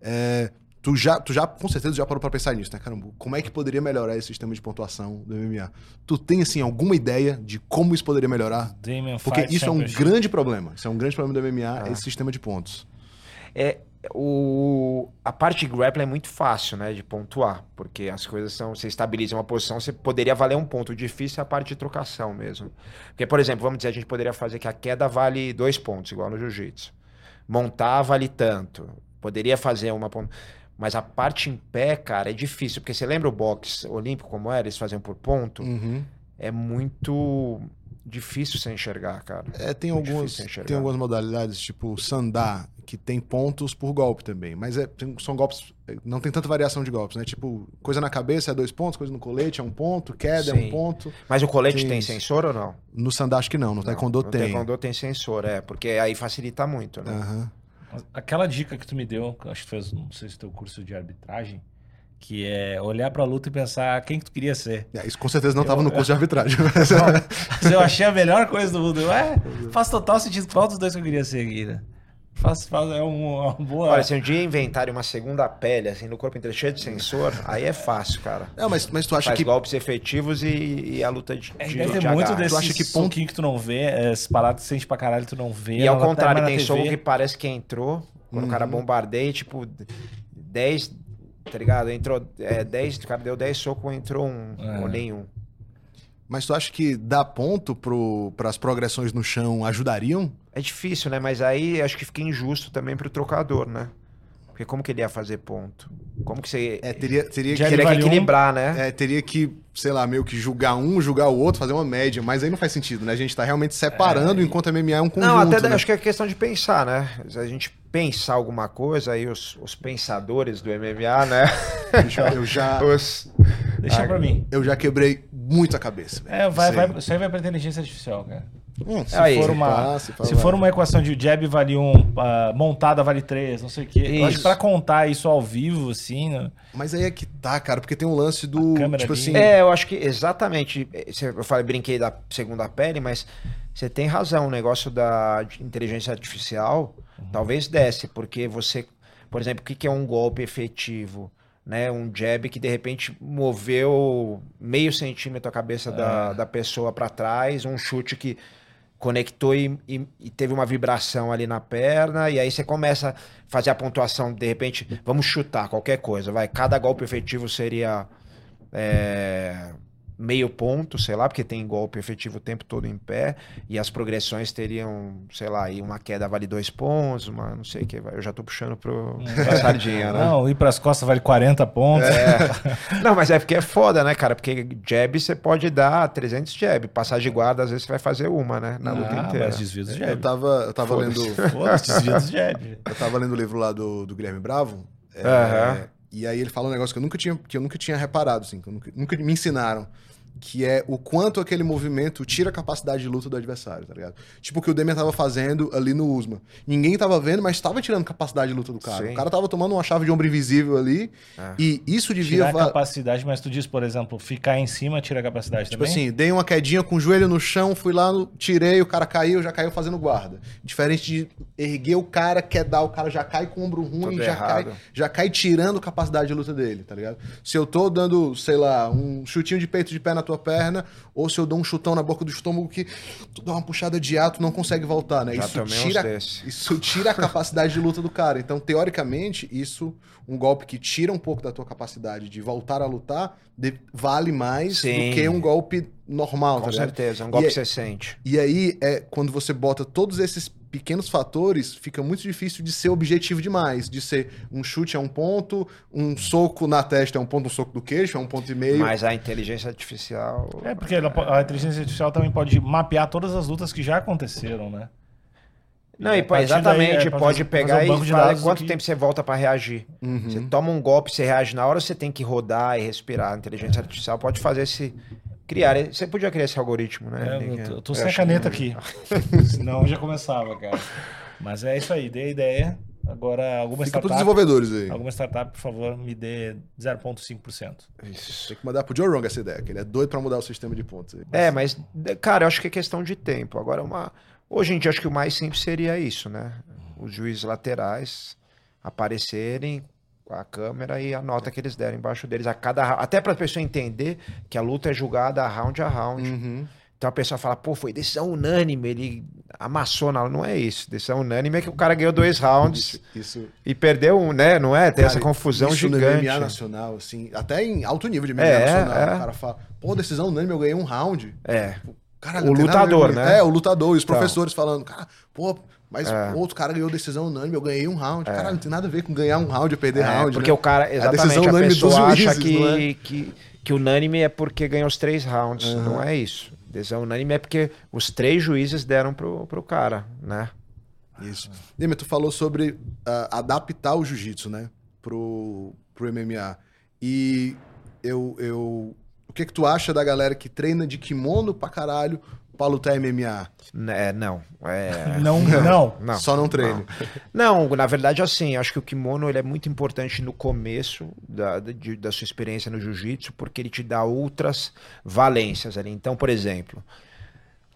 É, tu, já, tu já, com certeza, já parou pra pensar nisso, né? Caramba, como é que poderia melhorar esse sistema de pontuação do MMA? Tu tem, assim, alguma ideia de como isso poderia melhorar? Porque isso é um grande problema. Isso é um grande problema do MMA, Ah. esse sistema de pontos. É, o, a parte de grappling é muito fácil, né, de pontuar, porque as coisas são, você estabiliza uma posição, você poderia valer um ponto. O difícil é a parte de trocação mesmo. Porque, por exemplo, vamos dizer, a gente poderia fazer que a queda vale dois pontos, igual no jiu-jitsu. Montar vale tanto. Poderia fazer uma mas a parte em pé, cara, é difícil, porque você lembra o boxe olímpico como era, eles faziam por ponto? Uhum. É muito difícil você enxergar, cara. É, tem Muito algumas, tem algumas modalidades, tipo sandá, que tem pontos por golpe também. Mas é, tem- são golpes. Não tem tanta variação de golpes, né? Tipo, coisa na cabeça é dois pontos, coisa no colete é um ponto, queda é Sim. um ponto. Mas o colete Tem tem sensor ou não? No sandá acho que não, no taekwondo no tem. Taekwondo tem sensor, é, porque aí facilita muito, né? Aham. Aquela dica que tu me deu, acho que fez, não sei se teu curso de arbitragem, que é olhar pra luta e pensar quem que tu queria ser. É, isso com certeza não estava no *laughs* curso de arbitragem. mas- Mas eu achei a melhor coisa do mundo. É, faz total sentido. Qual dos dois que eu queria ser né? Faz, faz, é um- uma boa... Olha, se um dia inventarem uma segunda pele, assim, no corpo inteiro cheio de sensor, aí é fácil, cara. Não, mas, mas tu acha Faz que. golpes efetivos e, e a luta de, É, de, deve ter de muito desse Tu acha que ponto- que tu não vê, é, esse parado que sente pra caralho, tu não vê. E ao não- contrário, tem TV. soco que parece que entrou Quando o cara Uhum. bombardeia, tipo, 10, tá ligado? Entrou é, 10, o cara deu 10 socos, entrou um É. ou nenhum. Mas tu acha que dar ponto para as progressões no chão ajudariam? É difícil, né? Mas aí acho que fica injusto também pro trocador, né? Porque como que ele ia fazer ponto? Como que você. É, teria, teria, que, teria que vale um- equilibrar, né? é, teria que, sei lá, meio que julgar um, julgar o outro, fazer uma média. Mas aí não faz sentido, né? A gente tá realmente separando, enquanto MMA é um conjunto. Não, até né? acho que é questão de pensar, né? A gente pensar alguma coisa, aí os, os pensadores do MMA, né? Eu já, eu já, *laughs* Os... Deixa Ah, pra mim. eu já quebrei muito a cabeça. É, vai, vai, isso aí vai pra inteligência artificial, cara. Hum, Se Aí, for uma, se se for uma equação de jab vale um, ah, montada vale três, não sei o quê. Eu acho que pra contar isso ao vivo, assim, né? Mas aí é que tá, cara, porque tem um lance do. Tipo ali. assim. É, eu acho que exatamente. Você- Eu falei, brinquei da segunda pele, mas você tem razão. O negócio da inteligência artificial talvez desce, porque você, por exemplo, o que é um golpe efetivo? Né, um jab que de repente moveu meio centímetro a cabeça da, da pessoa para trás, um chute que conectou e, e- e teve uma vibração ali na perna, e aí você começa a fazer a pontuação, de repente, vamos chutar qualquer coisa, vai, cada golpe efetivo seria é, meio ponto, sei lá, porque tem golpe efetivo o tempo todo em pé, e as progressões teriam, sei lá, aí uma queda vale dois pontos, uma não sei o que, eu já tô puxando pro, pra sardinha, né? Não, ir pras costas vale 40 pontos. É. *laughs* Não, mas é porque é foda, né, cara? Porque jab você pode dar 300 jab. Passagem de guarda, às vezes você vai fazer uma, né? Na luta Ah, inteira. mas desvio dos Eu jab. tava, eu tava lendo. Foda-se, desvio dos jab. *laughs* Eu tava lendo o livro lá do, do Guilherme Bravo. é, Aham. E aí ele fala um negócio que eu nunca tinha, que eu nunca tinha reparado, assim, que nunca, nunca me ensinaram. Que é o quanto aquele movimento tira a capacidade de luta do adversário, tá ligado? Tipo o que o Demian tava fazendo ali no Usma. Ninguém tava vendo, mas tava tirando capacidade de luta do cara. Sim. O cara tava tomando uma chave de ombro invisível ali. É. E isso devia. Tirar a va- capacidade, mas tu diz, por exemplo, ficar em cima tira a capacidade Tipo também? assim, dei uma quedinha com o joelho no chão, fui lá, no- tirei, o cara caiu, já caiu fazendo guarda. Diferente de erguer o cara, quer dar, o cara já cai com o ombro ruim, já errado. cai, já cai tirando capacidade de luta dele, tá ligado? Se eu tô dando, sei lá, um chutinho de peito de pé na tua perna, ou se eu dou um chutão na boca do estômago que tu dá uma puxada de ar, tu não consegue voltar, né? Já isso tira, isso tira a capacidade de luta do cara. Então, teoricamente, isso, um golpe que tira um pouco da tua capacidade de voltar a lutar, de- vale mais Sim. do que um golpe normal, Com tá certeza, é um golpe E que você sente. E aí, é quando você bota todos esses pequenos fatores, fica muito difícil de ser objetivo demais. De ser um chute é um ponto, um soco na testa é um ponto, um soco do queixo é um ponto e meio. Mas a inteligência artificial. É, porque a inteligência artificial também pode mapear todas as lutas que já aconteceram, né? Não, E e a partir daí, exatamente, é, pode fazer- pegar fazer um e falar quanto que- tempo você volta pra reagir. Uhum. Você toma um golpe, você reage na hora, você tem que rodar e respirar. A inteligência artificial pode fazer esse. Criar. Você podia criar esse algoritmo, né? É, eu tô, eu tô Eu sem a caneta que- aqui. *laughs* Senão já começava, cara. Mas é isso aí, dei a ideia. Agora, alguma Fica startup, desenvolvedores aí. alguma startup, por favor, me dê 0,5%. Isso. Tem que mandar pro Joe Rogan essa ideia, que ele é doido pra mudar o sistema de pontos. aí. É, mas, cara, eu acho que é questão de tempo. Agora, uma... hoje em dia, acho que o mais simples seria isso, né? Os juízes laterais aparecerem com a câmera e a nota que eles deram embaixo deles. A cada... Até pra pessoa entender que a luta é julgada round a round. Uhum. Então a pessoa fala, pô, foi decisão unânime, ele amassou. Não, não é isso. Decisão unânime é que o cara ganhou dois rounds Isso, e perdeu um, né? Não é? Tem essa Cara, confusão isso no gigante. MMA nacional, assim, até em alto nível de MMA É, nacional, é. o cara fala, pô, decisão unânime, eu ganhei um round. É. Caralho, O a lutador, né? É, o lutador, e os Então. professores falando, cara, pô, mas É. outro cara ganhou decisão unânime, eu ganhei um round. Caralho, não tem nada a ver com ganhar um round ou perder É, round. porque né? o cara, exatamente, decisão a, unânime dos pessoa acha juízes, que, não é? que, que unânime é porque ganhou os três rounds. Não é isso. Decisão unânime é porque os três juízes deram pro, pro cara, né? Isso. Demi, tu falou sobre ah, adaptar o jiu-jitsu, né, pro, pro MMA. E eu, eu... O que que tu acha da galera que treina de kimono pra caralho pra lutar MMA? É, não. É... *laughs* Não, não. Não. Só não treino. Não, na verdade, assim, acho que o kimono ele é muito importante no começo da, da- de- da sua experiência no jiu-jitsu, porque ele te dá outras valências ali. Então, por exemplo,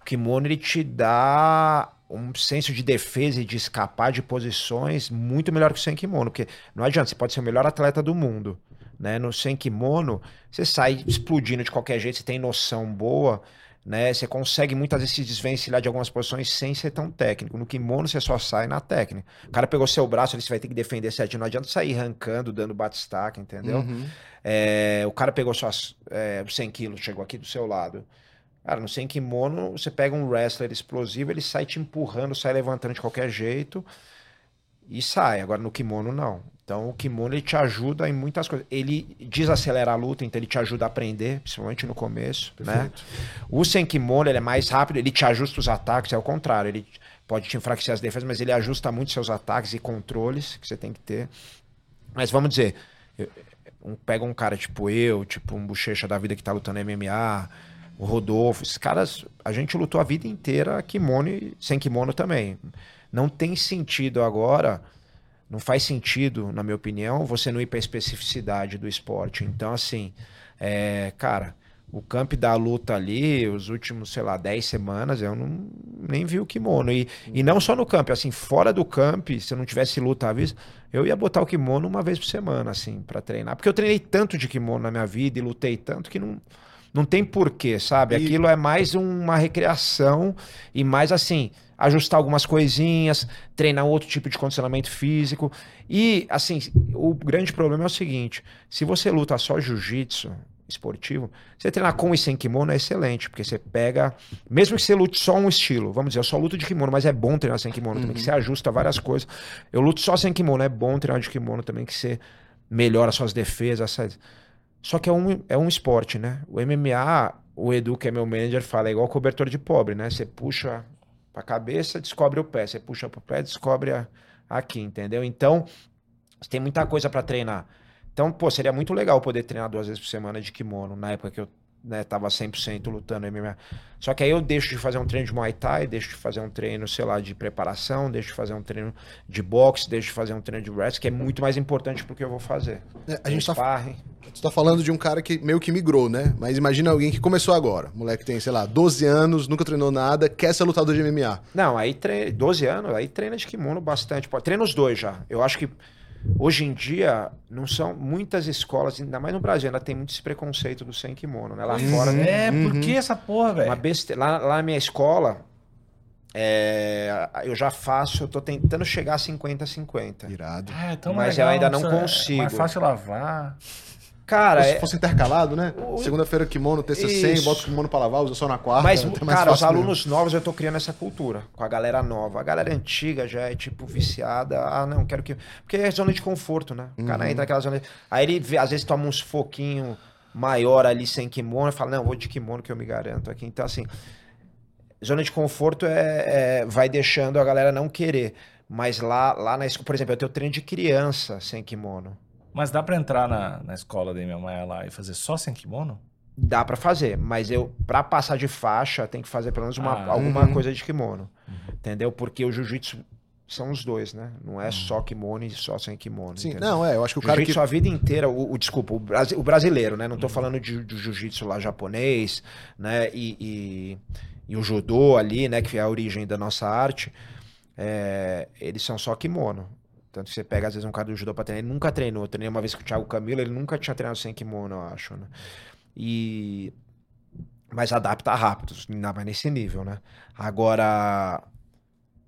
o kimono ele te dá um senso de defesa e de escapar de posições muito melhor que o sem kimono, porque não adianta, você pode ser o melhor atleta do mundo, né? No sem kimono, você sai explodindo de qualquer jeito, você tem noção boa, né? Você consegue muitas vezes se desvencilhar de algumas posições sem ser tão técnico. No kimono você só sai na técnica. O cara pegou seu braço, ele vai ter que defender certinho. Não adianta sair arrancando, dando bate-staca, entendeu? Uhum. É, o cara pegou suas é, 100 quilos, chegou aqui do seu lado. Cara, no sem kimono, você pega um wrestler explosivo, ele sai te empurrando, sai levantando de qualquer jeito e sai. Agora no kimono, não. Então o kimono ele te ajuda em muitas coisas. Ele desacelera a luta, então ele te ajuda a aprender, principalmente no começo. Né? O sem kimono ele é mais rápido, ele te ajusta os ataques, é o contrário. Ele pode te enfraquecer as defesas, mas ele ajusta muito seus ataques e controles que você tem que ter. Mas vamos dizer, um, pega um cara tipo eu, tipo um bochecha da vida que tá lutando MMA, o Rodolfo, esses caras, a gente lutou a vida inteira kimono e sem kimono também. Não tem sentido agora, não faz sentido, na minha opinião, você não ir para a especificidade do esporte. Então, assim, é, cara, o camp da luta ali, os últimos, sei lá, 10 semanas, eu não, nem vi o kimono. E, e não só no camp, assim, fora do camp, se eu não tivesse luta à vista, eu ia botar o kimono uma vez por semana, assim, para treinar. Porque eu treinei tanto de kimono na minha vida e lutei tanto que não, não tem porquê, sabe? E- Aquilo é mais uma recreação e mais assim, ajustar algumas coisinhas, treinar outro tipo de condicionamento físico. E, assim, o grande problema é o seguinte: se você luta só jiu-jitsu esportivo, você treinar com e sem kimono é excelente, porque você pega, mesmo que você lute só um estilo, vamos dizer, eu só luto de kimono, mas é bom treinar sem kimono também, que você ajusta várias coisas. Eu luto só sem kimono, é bom treinar de kimono também, que você melhora suas defesas, essas- só que é um, é um esporte, né? O MMA, o Edu, que é meu manager, fala é igual cobertor de pobre, né? Você puxa pra cabeça, descobre o pé. Você puxa pro pé, descobre a- aqui, entendeu? Então, tem muita coisa pra treinar. Então, pô, seria muito legal poder treinar duas vezes por semana de kimono, na época que eu né, tava 100% lutando MMA. Só que aí eu deixo de fazer um treino de Muay Thai, deixo de fazer um treino, sei lá, de preparação, deixo de fazer um treino de boxe, deixo de fazer um treino de wrestling, que é muito mais importante pro que eu vou fazer. É, a gente tá, Sparring. você tá falando de um cara que meio que migrou, né? Mas imagina alguém que começou agora. Moleque tem, sei lá, 12 anos, nunca treinou nada, quer ser lutador de MMA. Não, aí treina, 12 anos, aí treina de kimono bastante. Treina os dois já. Eu acho que hoje em dia não são muitas escolas, ainda mais no Brasil, ainda tem muito esse preconceito do sem kimono, né? Lá fora tem É, por que essa porra, uma velho? besteira. Lá, lá na minha escola, é, eu já faço, eu tô tentando chegar a 50-50. Irado. Ah, é tão Mas legal, eu ainda não é consigo. mais fácil lavar. Cara, Se é, fosse intercalado, né? O- Segunda-feira kimono, terça sem, bota o kimono pra lavar, usa só na quarta. Mas, mais cara, os fácil mesmo. alunos novos eu tô criando essa cultura com a galera nova. A galera antiga já é, tipo, viciada. Ah, não, quero que. Porque é zona de conforto, né? O cara Uhum. entra naquela zona. de- Aí ele, às vezes, toma uns foquinho maior ali sem kimono e fala: não, vou de kimono que eu me garanto aqui. Então, assim, zona de conforto é, é- vai deixando a galera não querer. Mas lá, lá na escola, por exemplo, eu tenho treino de criança sem kimono. Mas dá pra entrar na, na escola da minha mãe lá e fazer só sem kimono? Dá pra fazer, mas eu, pra passar de faixa, tem que fazer pelo menos uma, Ah, alguma uhum. coisa de kimono. Entendeu? Porque o jiu-jitsu são os dois, né? Não é só kimono e só sem kimono. Sim, entendeu? não, é, eu acho que o cara que. Jiu-jitsu a vida inteira, o, o- desculpa, o, brasi- o brasileiro, né? Não tô falando de, de jiu-jitsu lá japonês, né? E, e, e o judô ali, né? Que é a origem da nossa arte. é, eles são só kimono. Tanto que você pega, às vezes, um cara do judô pra treinar, ele nunca treinou. Eu treinei uma vez com o Thiago Camilo, ele nunca tinha treinado sem kimono, eu acho, né? E... Mas adapta rápido, ainda mais nesse nível, né? Agora,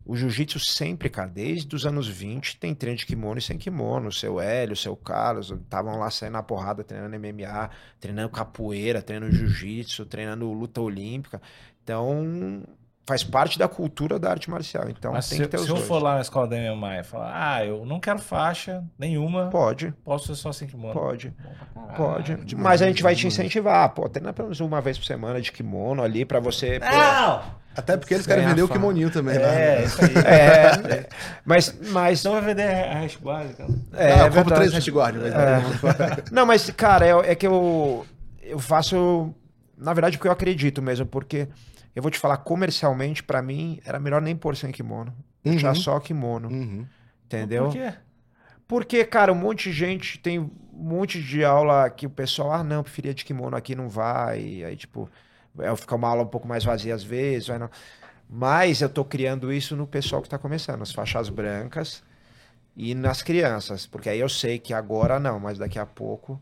o jiu-jitsu sempre, cara, desde os anos 20, tem treino de kimono e sem kimono. O seu Hélio, o seu Carlos, estavam lá saindo na porrada, treinando MMA, treinando capoeira, treinando jiu-jitsu, treinando luta olímpica. Então, faz parte da cultura da arte marcial. Então, Mas tem se, que ter os se eu dois. for lá na escola da minha mãe e falar, ah, eu não quero faixa nenhuma, Pode, posso ser só sem kimono. pode. Caralho. Pode. demais, Mas a gente vai te incentivar. Pô, treina pelo menos uma vez por semana de kimono ali pra você. pô, Não! Até porque eles querem vender o kimoninho também, É, né? isso aí. *laughs* É, mas, mas Não vai vender a hash básica. é, ah, eu compro verdade. três hashguard, mas Não, mas, cara, é, é que eu, eu faço. Na verdade, porque eu acredito mesmo, porque eu vou te falar, comercialmente, pra mim, era melhor nem pôr sem kimono. Uhum. Já só kimono, Uhum. entendeu? Por quê? Porque, cara, um monte de gente tem um monte de aula que o pessoal, ah, não, preferia de kimono aqui, não vai. Aí, tipo, é, fica uma aula um pouco mais vazia às vezes, vai não. Mas eu tô criando isso no pessoal que tá começando, as faixas brancas e nas crianças, porque aí eu sei que agora não, mas daqui a pouco.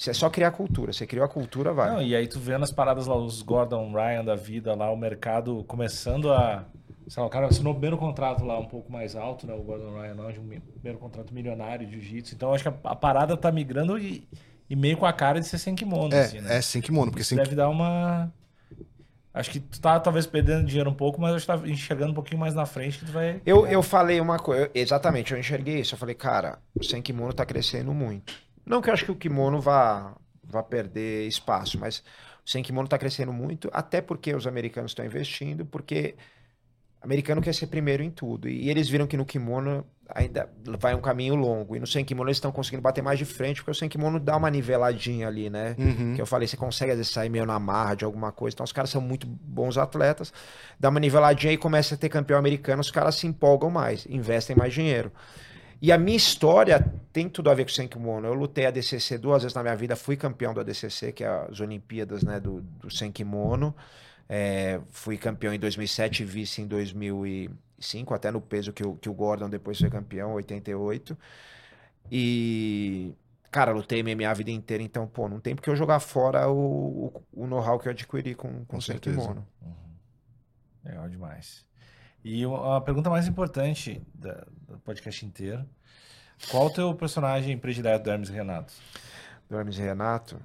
Você é só criar cultura. Você criou a cultura, vai. Não, e aí tu vendo as paradas lá, os Gordon Ryan da vida lá, o mercado começando a. Sei lá, o cara assinou o primeiro contrato lá um pouco mais alto, né? O Gordon Ryan não, de um primeiro contrato milionário de jiu-jitsu. Então acho que a, a parada tá migrando e, e meio com a cara de ser sem kimono, É, assim, né? é sem kimono, porque sem deve dar uma. Acho que tu tá talvez perdendo dinheiro um pouco, mas acho que tá enxergando um pouquinho mais na frente que tu vai. Eu, eu falei uma coisa, exatamente, eu enxerguei isso. Eu falei, cara, o sem kimono tá crescendo muito. Não que eu acho que o kimono vá, vá perder espaço, mas o sem kimono tá crescendo muito, até porque os americanos estão investindo, porque o americano quer ser primeiro em tudo. E eles viram que no kimono ainda vai um caminho longo. E no sem kimono eles estão conseguindo bater mais de frente, porque o sem kimono dá uma niveladinha ali, né? Uhum. Que eu falei, você consegue às vezes sair meio na marra de alguma coisa. Então os caras são muito bons atletas. Dá uma niveladinha e começa a ter campeão americano, os caras se empolgam mais, investem mais dinheiro. E a minha história tem tudo a ver com o Senkimono. Eu lutei a DCC duas vezes na minha vida, fui campeão da DCC, que é as Olimpíadas né, do, do Senkimono. É, fui campeão em 2007 e vice em 2005, até no peso que o, que o Gordon depois foi campeão, 88. E, cara, lutei MMA a vida inteira, então, pô, não tem porque eu jogar fora o, o, o know-how que eu adquiri com, com, Com o. Senkimono. Legal demais. E a pergunta mais importante da- do podcast inteiro: qual o teu personagem predileto do Hermes e Renato? do Hermes e Renato.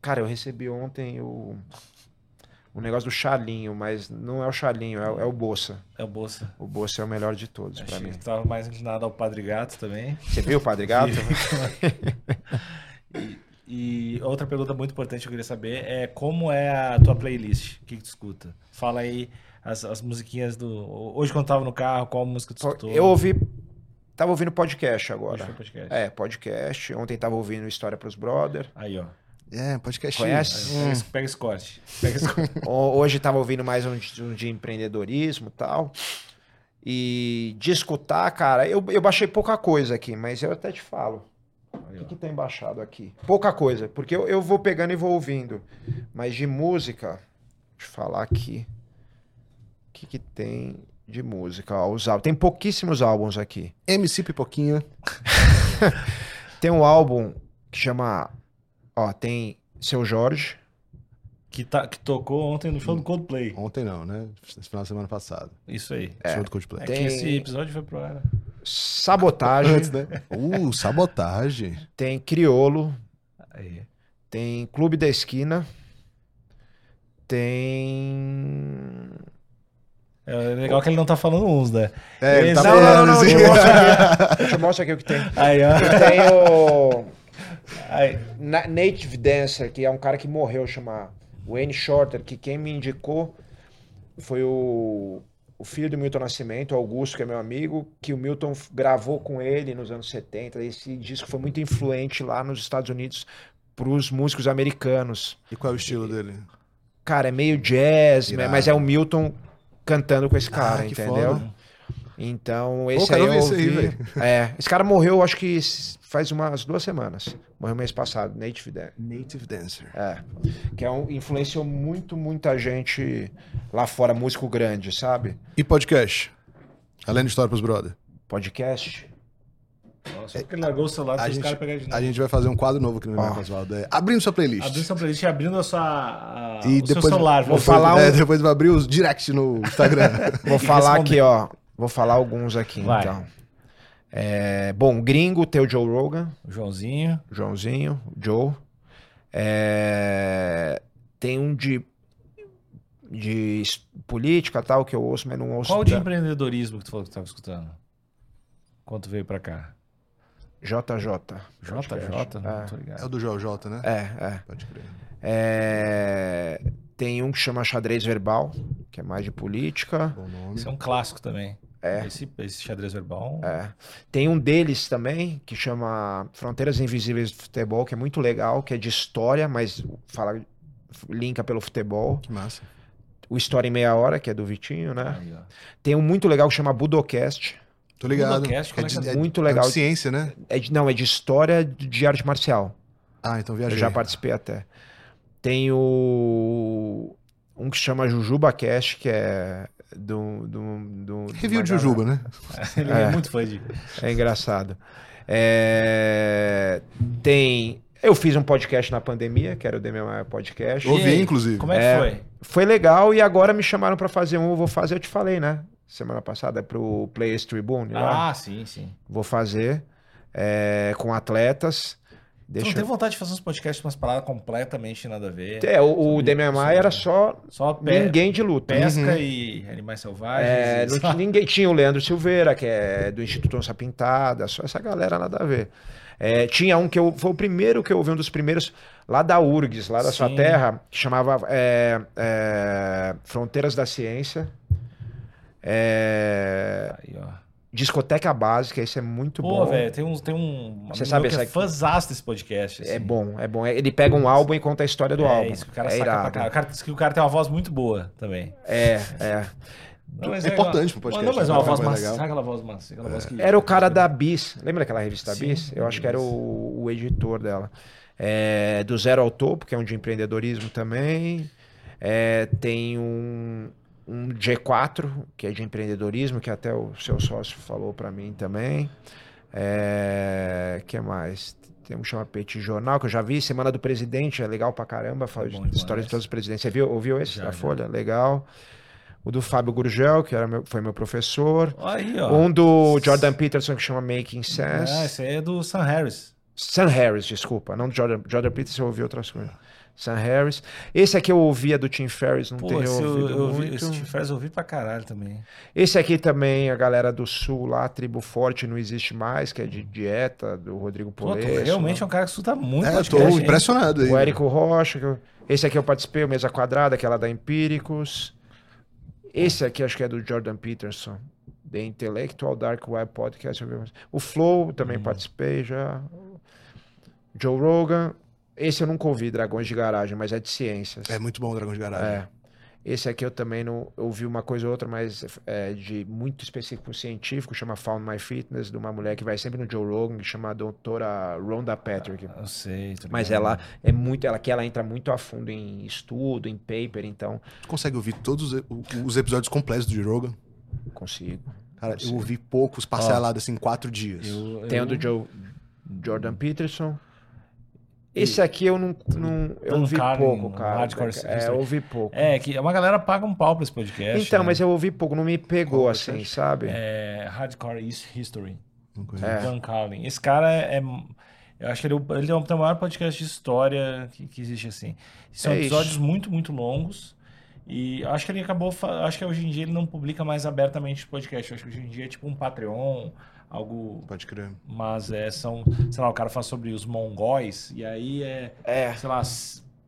Cara, eu recebi ontem o, o negócio do Chalinho, mas não é o Chalinho, é, o- é o Bolsa. É o Bolsa. O Bolsa é o melhor de todos pra Achei mim. que tu tava mais inclinado ao Padre Gato também. Você viu o Padre Gato? *laughs* E outra pergunta muito importante que eu queria saber é como é a tua playlist? O que, que tu escuta? Fala aí as, as musiquinhas do. Hoje, quando tava no carro, qual música tu escutou? Eu ouvi. Tava ouvindo podcast agora. podcast. É, podcast. Ontem tava ouvindo História pros Brother. Aí, ó. É, podcast. Conhece? Pega, esse- pega esse corte. Pega esse corte. *laughs* Ho- Hoje tava ouvindo mais um de, um de empreendedorismo e tal. E de escutar, cara, eu, eu baixei pouca coisa aqui, mas eu até te falo. O Aí, que, ó. que tem baixado aqui? Pouca coisa, porque eu, eu vou pegando e vou ouvindo. Mas de música, deixa eu falar aqui. O que, que tem de música? Ó, os álbuns. Tem pouquíssimos álbuns aqui. MC Pipoquinha. *laughs* Tem um álbum que chama. Ó, tem Seu Jorge. Que, tá, que tocou ontem no show do Coldplay. Ontem não, né? Esse final de semana passado. Isso aí. Show do Coldplay. É Tem- que esse episódio foi pro ar. Sabotagem. Antes, né? Uh, sabotagem. Tem Criolo. Aí. Tem Clube da Esquina. Tem. É legal que ele não tá falando uns, né? É, ele tá Não, não, não, não. falando Deixa eu assim. mostrar aqui, *laughs* deixa eu mostrar aqui o que tem. Aí, ó. Tem o. Aí. Na- Native Dancer, que é um cara que morreu, chama Wayne Shorter, que quem me indicou foi o, o filho do Milton Nascimento, Augusto, que é meu amigo, que o Milton gravou com ele nos anos 70. Esse disco foi muito influente lá nos Estados Unidos para os músicos americanos. E qual é o estilo dele? Cara, é meio jazz, né, mas é o Milton cantando com esse Ah, cara, que entendeu? foda. Então, esse quero aí eu aí, ouvi. velho. é, esse cara morreu, acho que faz umas duas semanas. Morreu mês passado, Native Dancer. Native Dancer. É. Que é um, influenciou muito, muita gente lá fora, músico grande, sabe? E podcast? Além de história pros brother. Podcast. Só porque ele largou o celular A para os gente, caras pegarem de novo. a gente vai fazer um quadro novo aqui no. Ó. Oswaldo. É, abrindo sua playlist. Abrindo sua playlist e abrindo a sua, a, E o seu depois, celular. vou falar é, um- depois vai abrir os direct no Instagram. *laughs* Vou falar aqui, ó. Vou falar alguns aqui, Vai. então. É, bom, gringo, tem o Joe Rogan, Joãozinho. Joãozinho, Joe. É, tem um de, de política tal, que eu ouço, mas não ouço. Qual de empreendedorismo que tu falou que tu estava escutando? Quando tu veio pra cá? JJ. JJ? É. tô é ligado. o do Joel J, né? É, é. Pode crer. É, Tem um que chama Xadrez Verbal, que é mais de política. Bom nome. Esse é um clássico também. É. Esse, esse xadrez verbal. É. Tem um deles também, que chama Fronteiras Invisíveis do Futebol, que é muito legal, que é de história, mas fala, linka pelo futebol. Que massa. O História em Meia Hora, que é do Vitinho, né? Aí. Tem um muito legal que chama Budocast. Tô ligado. Budocast, como é que é? Muito é legal. de ciência, né? É de- não, é de história de arte marcial. Ah, então Eu viajei. já participei até. Tem o. Um que chama Jujuba Cast, que é do. do, do Review de Jujuba, né? *laughs* Ele é, É. muito fã de. É engraçado. É, Tem Eu fiz um podcast na pandemia, que era o DMMA Podcast. Ouvi, inclusive. Como é que É. foi? Foi legal e agora me chamaram pra fazer um, eu vou fazer, eu te falei, né? Semana passada, pro Players Tribune. lá. Ah, sim, sim. Vou fazer é, com atletas. Deixa não tem eu... vontade de fazer uns podcasts com umas paradas completamente nada a ver? É, o, o DMMA era só Só pe ninguém de luta. pesca Uhum. e animais selvagens. É, e não *laughs* ninguém tinha o Leandro Silveira, que é do Instituto Onça Pintada, só essa galera nada a ver. É, tinha um que eu, foi o primeiro que eu ouvi, um dos primeiros, lá da URGS, lá da sua Sim. terra, que chamava é, é, Fronteiras da Ciência. É, Aí, ó. discoteca Básica, esse é muito Pô, bom. velho, tem um, tem um Você sabe que é fãzaço desse podcast. É assim. bom, é bom. Ele pega um álbum e conta a história do é álbum. isso que o cara é saca pra caralho. O cara diz que o cara tem uma voz muito boa também. É, é. Não, mas É importante pro podcast, Não, mas é né? uma voz É mais massa. Sabe aquela voz massa? Aquela voz que... Era o cara da Bis. Lembra daquela revista Sim, Bis? Eu acho que era o, o editor dela. É, do Zero ao Topo, que é um de empreendedorismo também. É, tem um, um G4, que é de empreendedorismo, que até o seu sócio falou para mim também. É, que mais? Tem um que chama Petit Jornal, que eu já vi. Semana do Presidente, é legal pra caramba. Fala É histórias de todos os presidentes. Você viu, ouviu esse Já, da já. Folha? Legal. O do Fábio Gurgel, que era meu- foi meu professor. Aí, ó. Um do Jordan Peterson que chama Making Ah, Sense. esse aí é do Sam Harris. Sam Harris, desculpa. Não do Jordan, Jordan Peterson, eu ouvi outras coisas. Sam Harris. Esse aqui eu ouvia do Tim Ferriss, não Pô, tenho eu, ouvido eu vi, muito. esse Tim Ferriss eu ouvi pra caralho também. Esse aqui também, a galera do Sul lá, Tribo Forte Não Existe Mais, que é de dieta, do Rodrigo Pô, Polesso. realmente é um cara que escuta muito É, eu tô impressionado aí. O Érico Rocha. que eu- Esse aqui eu participei, o Mesa Quadrada, que é lá da Empíricos. Esse aqui acho que é do Jordan Peterson. The Intellectual Dark Web Podcast. eu. O Flow também participei já. Joe Rogan. Esse eu nunca ouvi, Dragões de Garagem, mas é de ciências. É muito bom o Dragão de Garagem. É. Esse aqui eu também não ouvi uma coisa ou outra, mas é de muito específico científico, chama Found My Fitness, de uma mulher que vai sempre no Joe Rogan, que chama a doutora Rhonda Patrick. Eu sei. Mas ligado. ela é muito, ela que ela entra muito a fundo em estudo, em paper, então Tu consegue ouvir todos os, os episódios completos do Joe Rogan? consigo. Cara, eu ouvi poucos parcelados assim em quatro dias. Eu, Tem o eu- do Joe Jordan Peterson. Esse aqui eu não, não eu ouvi Carlin, pouco, cara. Hardcore É, eu ouvi pouco. É, que uma galera paga um pau pra esse podcast. então, né? mas eu ouvi pouco, não me pegou Qual assim, podcast? sabe? É Hardcore East History. É. Dan Carlin. Esse cara é. Eu acho que ele, é ele é o tem o maior podcast de história que, que existe assim. São É isso. episódios muito, muito longos. E acho que ele acabou. Acho que hoje em dia ele não publica mais abertamente o podcast. Eu acho que hoje em dia é tipo um Patreon, algo. Pode crer. Mas é, são. Sei lá, o cara fala sobre os mongóis. E aí é. É. Sei lá,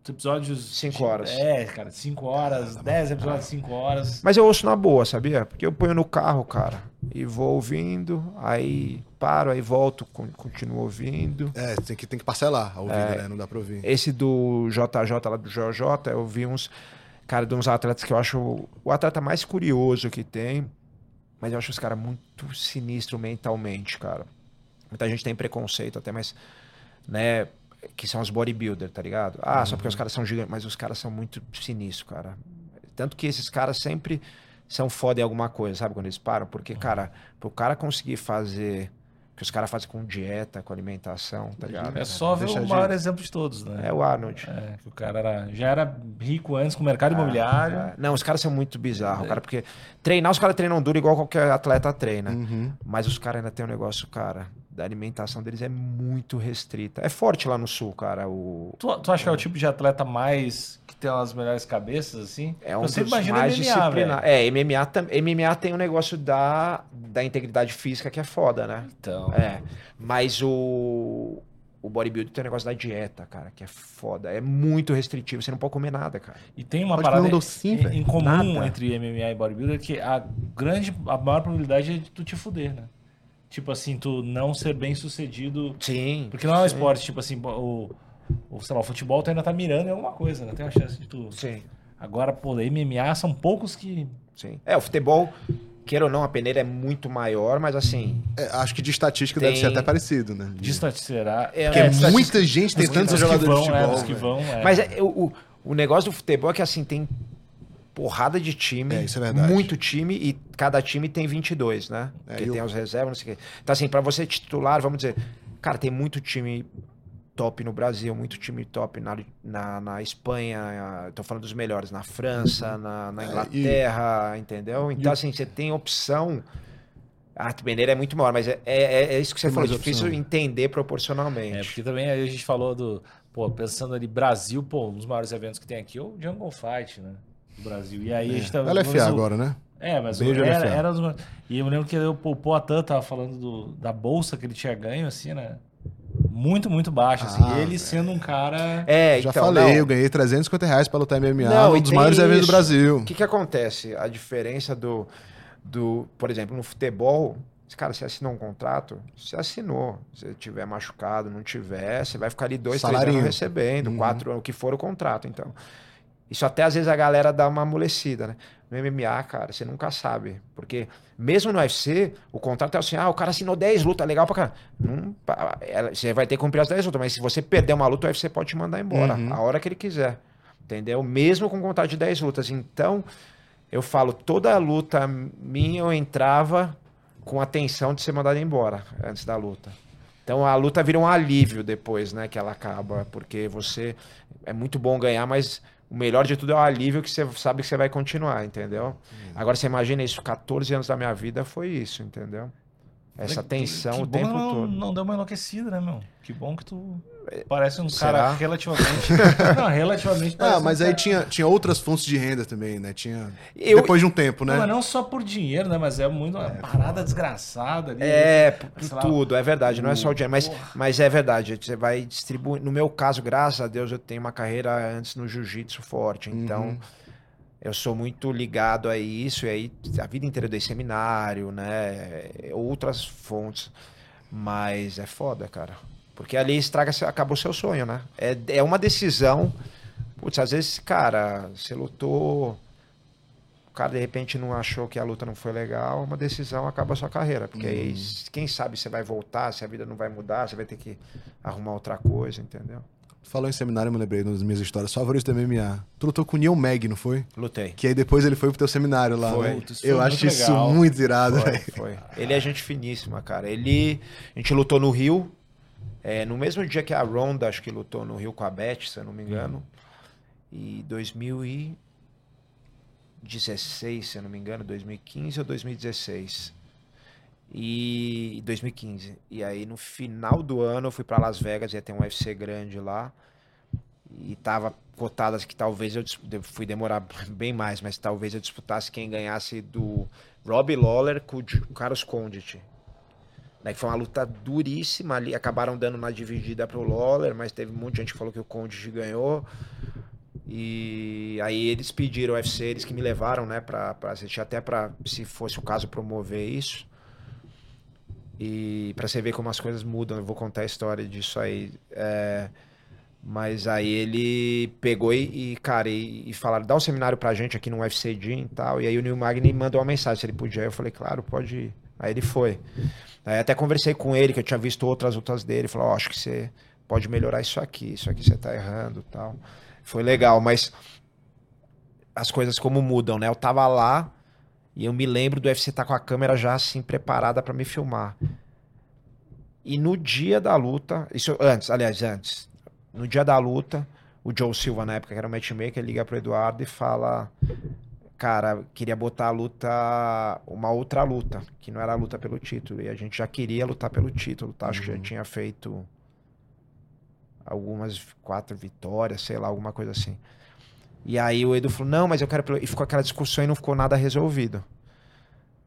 episódios. Cinco de- horas. É, cara, 5 horas, 10 episódios de 5 horas. Mas eu ouço na boa, sabia? Porque eu ponho no carro, cara, e vou ouvindo, aí paro, aí volto, con- continuo ouvindo. É, tem que, tem que parcelar a ouvida, É. né? Não dá pra ouvir. Esse do JJ lá do JJ, eu vi uns, cara, de uns atletas que eu acho o atleta mais curioso que tem, mas eu acho os caras muito sinistro mentalmente, cara. Muita gente tem preconceito até, mas, né, que são os bodybuilder, tá ligado? Ah, só porque os caras são gigantes, mas os caras são muito sinistros, cara. Tanto que esses caras sempre são foda em alguma coisa, sabe? Quando eles param, porque, cara, pro cara conseguir fazer que os caras fazem com dieta, com alimentação, tá ligado? É só ver Deixa o de- maior exemplo de todos, né? É o Arnold. É, que o cara era, já era rico antes com o mercado imobiliário. Ah, Não, os caras são muito bizarros, cara, porque treinar, os caras treinam duro igual qualquer atleta treina. Uhum. Mas os caras ainda tem um negócio, cara, da alimentação deles é muito restrita. É forte lá no sul, cara. O... Tu, tu acha que é o tipo de atleta mais que tem as melhores cabeças, assim? É um sempre dos imagino mais MMA, disciplinar. É, MMA, tam... MMA tem um negócio da, da integridade física que é foda, né? Então, É. Mas o. O bodybuilding tem um negócio da dieta, cara, que é foda. É muito restritivo. Você não pode comer nada, cara. e tem uma Pode parada um docinho, em, em comum Nada. entre MMA e bodybuilder que a grande, a maior probabilidade é de tu te fuder, né? Tipo assim, tu não ser bem sucedido. Sim. Porque não é um sim, esporte, tipo assim, o, o, sei lá, o futebol tu ainda tá mirando em alguma coisa, né? Tem a chance de tu. Sim. Agora, pô, MMA são poucos que. Sim. É, o futebol, queira ou não, a peneira é muito maior, mas assim. É, acho que de estatística Tem- deve ser até parecido, né? Distante será. É, Porque é, é, estatística- muita gente tentando ser que jogador vão, de futebol. é, velho. vão, é. Mas é, o, o, o negócio do futebol é que assim, tem porrada de time. É, isso é verdade. Muito time e cada time tem 22, né? É, Porque e o- tem os reservas, não sei o quê. Então assim, pra você titular, vamos dizer, cara, tem muito time top no Brasil, muito time top na, na, na Espanha, tô falando dos melhores, na França, na, na É, e- Inglaterra, entendeu? Então, assim, você tem opção. A arte Mineira é muito maior, mas é, é, é isso que você Tem falou, difícil opção. entender proporcionalmente. É, porque também aí a gente falou do. Pô, pensando ali, Brasil, pô, um dos maiores eventos que tem aqui é o Jungle Fight, né? Do Brasil. E aí a gente tava. LFA agora, né? É, mas Beijo, era, LFA. era dos- E eu me lembro que o, Poatan tava falando do- da bolsa que ele tinha ganho, assim, né? Muito, muito baixa, assim. Ah, E ele sendo um cara. É, Já então, falei, não. eu ganhei 350 reais pra lutar MMA, Não, um dos maiores eventos do. Brasil. O que, que acontece? A diferença do, do. Por exemplo, no futebol, cara, você assinou um contrato, você assinou. Se tiver machucado, não tiver, você vai ficar ali dois, três Salarinho. anos recebendo, Uhum. quatro anos, o que for o contrato. Então. Isso até às vezes a galera dá uma amolecida, né? No MMA, cara, você nunca sabe. Porque mesmo no UFC, o contrato é assim: ah, o cara assinou 10 lutas, legal pra caramba. Não, ela- você vai ter que cumprir as 10 lutas, mas se você perder uma luta, o UFC pode te mandar embora Uhum. a hora que ele quiser. Entendeu? Mesmo com contrato de 10 lutas. Então, eu falo, toda luta minha eu entrava com a tensão de ser mandado embora antes da luta. Então a luta vira um alívio depois, né, que ela acaba, porque você é muito bom ganhar, mas o melhor de tudo é o alívio que você sabe que você vai continuar, entendeu? Agora você imagina isso, 14 anos da minha vida foi isso, entendeu? Essa que- tensão que o bom tempo não, todo. Não deu uma enlouquecida, né, meu? Que bom que tu parece um Será? cara relativamente. *laughs* não, relativamente. Ah, parece um mas aí cara- tinha, tinha outras fontes de renda também, né? Tinha. Eu- Depois de um tempo, né? Não, mas não só por dinheiro, né? Mas é muito uma parada desgraçada ali. É, por sei lá, tudo, é verdade, não é só o dinheiro, mas, Porra. mas é verdade, você vai distribuir. No meu caso, graças a Deus, eu tenho uma carreira antes no jiu-jitsu forte, então Uhum. Eu sou muito ligado a isso, e aí a vida inteira dei seminário, né? Outras fontes, mas é foda, cara. Porque ali estraga, acabou seu sonho, né? É, é uma decisão. Putz, às vezes, cara, você lutou. O cara de repente não achou que a luta não foi legal, uma decisão acaba a sua carreira. Porque aí, quem sabe você vai voltar, se a vida não vai mudar, você vai ter que arrumar outra coisa, entendeu? Falou em seminário, eu me lembrei das minhas histórias favoritas do MMA. Tu lutou com o Neil Mag, não foi? Lutei. Que aí depois ele foi pro teu seminário lá. Foi. né? Foi Eu acho isso muito irado, Foi, velho. foi. Ele é gente finíssima, cara. Ele. A gente lutou no Rio. é, no mesmo dia que a Ronda, acho que lutou no Rio com a Beth, se eu não me engano. E 2016, se eu não me engano, 2015 ou 2016. E 2015. E aí no final do ano eu fui pra Las Vegas, ia ter um UFC grande lá. E tava cotadas que talvez eu fui demorar *laughs* bem mais, mas talvez eu disputasse quem ganhasse do Robbie Lawler com o Carlos Condit. Né, que foi uma luta duríssima ali. Acabaram dando uma dividida pro Lawler, mas teve de gente que falou que o Condit ganhou. E aí eles pediram o UFC, eles que me levaram, né, pra assistir, até pra, se fosse o caso, promover isso. E pra você ver como as coisas mudam, eu vou contar a história disso aí. É, mas aí ele pegou e, e, cara, e, e falaram, dá um seminário pra gente aqui no UFC Gym e tal. E aí o Neil Magny mandou uma mensagem se ele podia. Eu falei, claro, pode ir. Aí ele foi. Aí até conversei com ele, que eu tinha visto outras lutas dele. Ele falou, ó, acho que você pode melhorar isso aqui, isso aqui você tá errando tal. Foi legal, mas as coisas como mudam, né? Eu tava lá e eu me lembro do UFC estar com a câmera já assim preparada pra me filmar. E no dia da luta, isso antes, aliás, antes, no dia da luta, o Joe Silva, na época, que era o matchmaker, liga pro Eduardo e fala: Cara, queria botar a luta, uma outra luta, que não era a luta pelo título. E a gente já queria lutar pelo título, tá? Acho que já tinha feito algumas quatro vitórias, sei lá, alguma coisa assim. E aí o Edu falou: Não, mas eu quero. pelo-" E ficou aquela discussão e não ficou nada resolvido.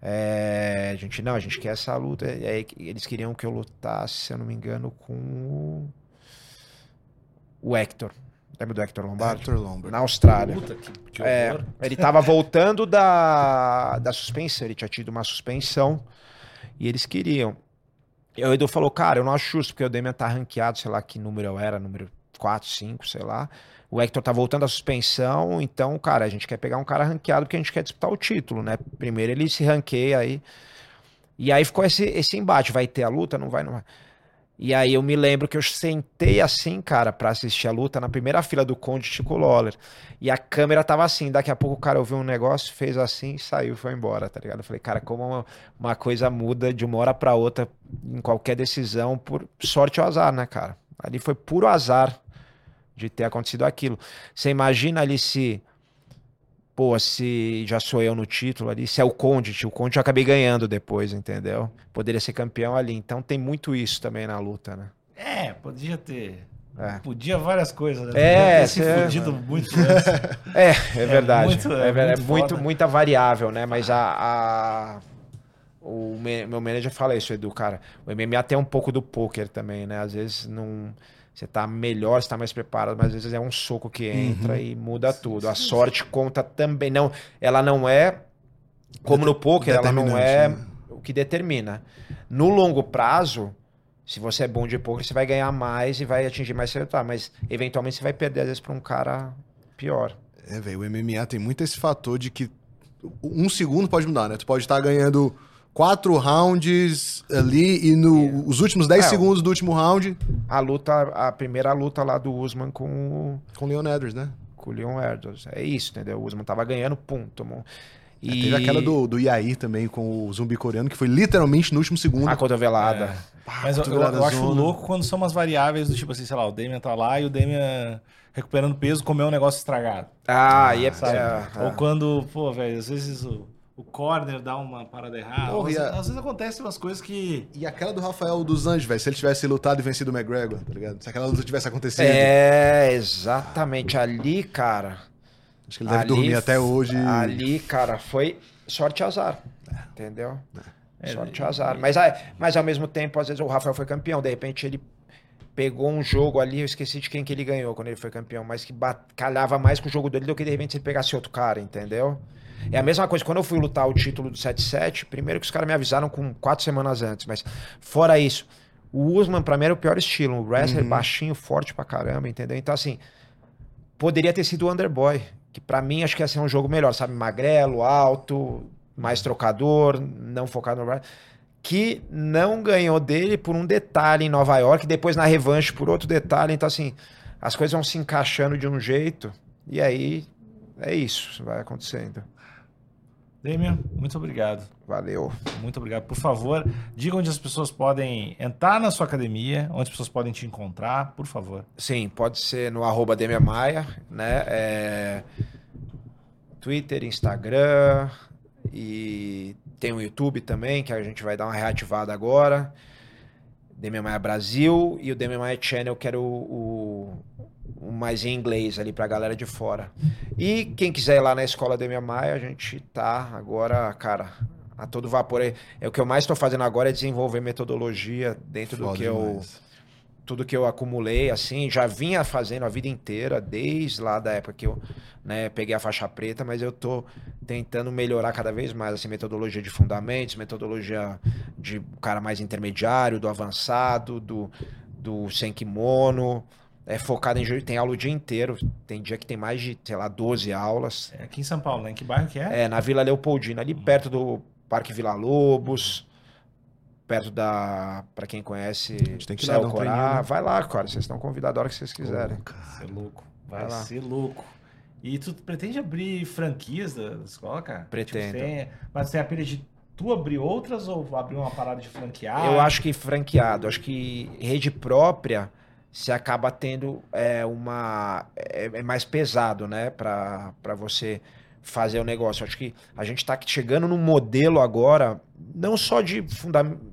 É, a gente, não, a gente quer essa luta. E aí eles queriam que eu lutasse, se eu não me engano, com o, o Hector. Lembra do Hector Lombardi? Hector Lombard. Na Austrália. Puta que, que É, ele tava voltando da, da suspensão, ele tinha tido uma suspensão e eles queriam. E o Edu falou, cara, eu não acho justo, porque o Demian tá ranqueado, sei lá que número eu era, número 4, 5, sei lá. O Hector tá voltando da suspensão, então, cara, a gente quer pegar um cara ranqueado porque a gente quer disputar o título, né? Primeiro ele se ranqueia aí. E aí ficou esse, esse embate, vai ter a luta, não vai, não vai. E aí eu me lembro que eu sentei assim, cara, pra assistir a luta na primeira fila do Conde Chico Lawler. E a câmera tava assim, daqui a pouco o cara ouviu um negócio, fez assim, saiu, foi embora, tá ligado? Eu falei, cara, como uma, uma coisa muda de uma hora pra outra em qualquer decisão, por sorte ou azar, né, cara? Ali foi puro azar de ter acontecido aquilo. Você imagina ali se. Pô, se já sou eu no título ali, se é o Conde, o Conde eu acabei ganhando depois, entendeu? Poderia ser campeão ali. Então tem muito isso também na luta, né? É, podia ter. É. Podia várias coisas, né? É, se cê- fudido *laughs* muito antes. É, é verdade. muito- é, é é muito muita variável, né? Mas a, a- o me- meu manager fala isso, Edu, cara. O MMA tem um pouco do poker também, né? Às vezes não você tá melhor, você tá mais preparado, mas às vezes é um soco que entra e muda tudo. A sorte conta também, não, ela não é como no poker, ela não é né? o que determina. No longo prazo, se você é bom de poker, você vai ganhar mais e vai atingir mais seu resultado, mas eventualmente você vai perder às vezes para um cara pior. É, velho, o MMA tem muito esse fator de que um segundo pode mudar, né? Tu pode estar ganhando quatro rounds ali e no, os últimos 10 É, segundos do último round A luta, a primeira luta lá do Usman com o, com o Leon Edwards, né? com o Leon Edwards. É isso, entendeu? O Usman tava ganhando, pum, tomou. É, teve aquela do, do Yair também com o zumbi coreano, que foi literalmente no último segundo. A cotovelada. É. Mas eu, eu- eu acho louco quando são umas variáveis do tipo assim, sei lá, o Damian tá lá e o Damian recuperando peso comeu um negócio estragado. Ah, e é, Sabe? é, é. Ou quando, pô, velho, às vezes o, o corner dá uma parada errada. Porra, às, a- às vezes acontecem umas coisas que. E aquela do Rafael dos Anjos, velho, se ele tivesse lutado e vencido o McGregor, tá ligado? Se aquela luta tivesse acontecido, É, exatamente. Ali, cara. acho que ele deve ali dormir até hoje. Ali, cara, foi sorte e azar. Entendeu? É, sorte e azar. Mas, ah, mas ao mesmo tempo, às vezes o Rafael foi campeão. De repente ele pegou um jogo ali, eu esqueci de quem que ele ganhou quando ele foi campeão, mas que calhava mais com o jogo dele do que de repente se ele pegasse outro cara, entendeu? É a mesma coisa, quando eu fui lutar o título do 7-7, primeiro que os caras me avisaram com quatro semanas antes, mas fora isso, o Usman pra mim era o pior estilo, um wrestler baixinho, forte pra caramba, entendeu? Então assim, poderia ter sido o Underboy, que pra mim acho que ia ser um jogo melhor, sabe? Magrelo, alto, mais trocador, não focado no wrestling, que não ganhou dele por um detalhe em Nova York, depois na revanche por outro detalhe. Então, assim, as coisas vão se encaixando de um jeito, e aí é isso, vai acontecendo. Damian, muito obrigado. Valeu. Muito obrigado. Por favor, diga onde as pessoas podem entrar na sua academia, onde as pessoas podem te encontrar, por favor. Sim, pode ser no arroba Maia, né? É, Twitter, Instagram e tem o YouTube também, que a gente vai dar uma reativada agora. Demian Maia Brasil e o Demian Maia Channel, que era o, o, o mais em inglês ali pra galera de fora. E quem quiser ir lá na escola Demian Maia, a gente tá agora, cara, a todo vapor. É, é o que eu mais estou fazendo agora é desenvolver metodologia dentro do Foda que eu demais. tudo que eu acumulei, assim, já vinha fazendo a vida inteira, desde lá da época que eu né, peguei a faixa preta, mas eu tô tentando melhorar cada vez mais, assim, metodologia de fundamentos, metodologia de cara mais intermediário, do avançado, do, do sem kimono, é focado em jiu- tem aula o dia inteiro, tem dia que tem mais de, sei lá, 12 aulas, É aqui em São Paulo, né? Em que bairro que é? é, na Vila Leopoldina, ali perto do Parque Vila Lobos, perto da, pra quem conhece, gente tem que Céu dar um Corá. treininho, né? Vai lá, cara, vocês estão convidados a hora que vocês quiserem. Vai ser louco. Vai, Vai lá. ser louco. E tu pretende abrir franquias da da escola, cara? Pretendo. tem- mas tem a pilha de tu abrir outras ou abrir uma parada de franquear? Eu acho que franqueado, acho que rede própria se acaba tendo é, uma. É, é mais pesado, né, pra você fazer o negócio. Acho que a gente tá chegando num modelo agora, não só de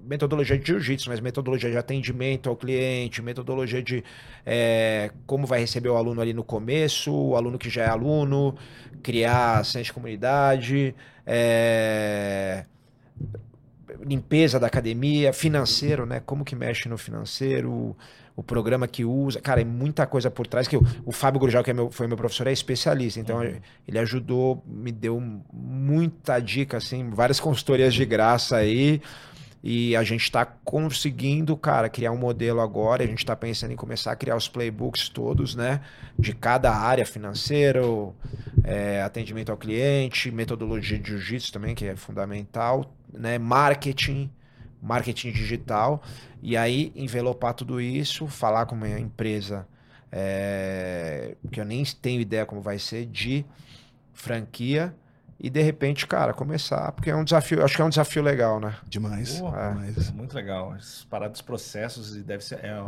metodologia de jiu-jitsu, mas metodologia de atendimento ao cliente, metodologia de é, como vai receber o aluno ali no começo, o aluno que já é aluno, criar centro de comunidade, é, limpeza da academia, financeiro, né? Como que mexe no financeiro, o, programa que usa. Cara, é muita coisa por trás. que O, o Fábio Gurgel, que é meu, foi meu professor, é especialista. Então, ele ajudou, me deu muita dica, assim, várias consultorias de graça aí. E a gente está conseguindo, cara, criar um modelo agora. A gente está pensando em começar a criar os playbooks todos, né? De cada área, financeiro, é, atendimento ao cliente, metodologia de jiu-jitsu também, que é fundamental, né? Marketing, marketing digital. E aí, envelopar tudo isso, falar com uma empresa é, que eu nem tenho ideia como vai ser, de franquia. E de repente, cara, começar, porque é um desafio, acho que é um desafio legal, né? Demais. Porra, demais. É muito legal. Paradas dos processos e deve ser. É,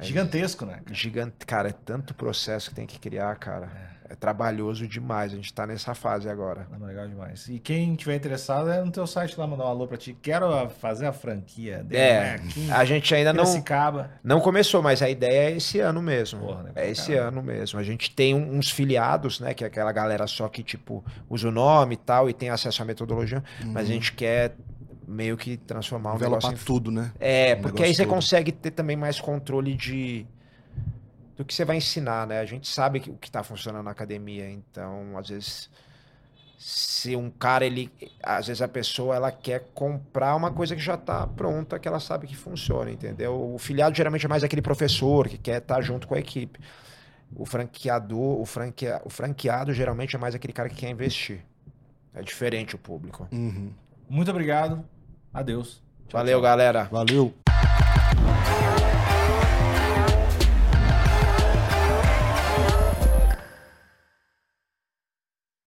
Gigantesco, né? Gigante, cara, é tanto processo que tem que criar, cara. É, trabalhoso demais. A gente tá nessa fase agora. Não, legal demais. E quem tiver interessado é no teu site lá mandar um alô pra ti. Quero fazer a franquia dele, É, né? Aqui a gente ainda não, Piracicaba. não começou, mas a ideia é esse ano mesmo. Porra, né, é esse caramba. ano mesmo. A gente tem um- uns filiados, né? Que é aquela galera só que, tipo, usa o nome e tal e tem acesso à metodologia. Mas a gente quer meio que transformar um Envelopar negócio em tudo, né? É, Um porque aí você todo. consegue ter também mais controle de do que você vai ensinar, né? A gente sabe que- o que está funcionando na academia, então às vezes se um cara ele, às vezes a pessoa ela quer comprar uma coisa que já está pronta, que ela sabe que funciona, entendeu? O filiado geralmente é mais aquele professor que quer estar junto com a equipe. O franqueador, o, franquea, o franqueado geralmente é mais aquele cara que quer investir. É diferente o público. Uhum. Muito obrigado. Adeus. Tchau, Valeu, tchau. galera. Valeu.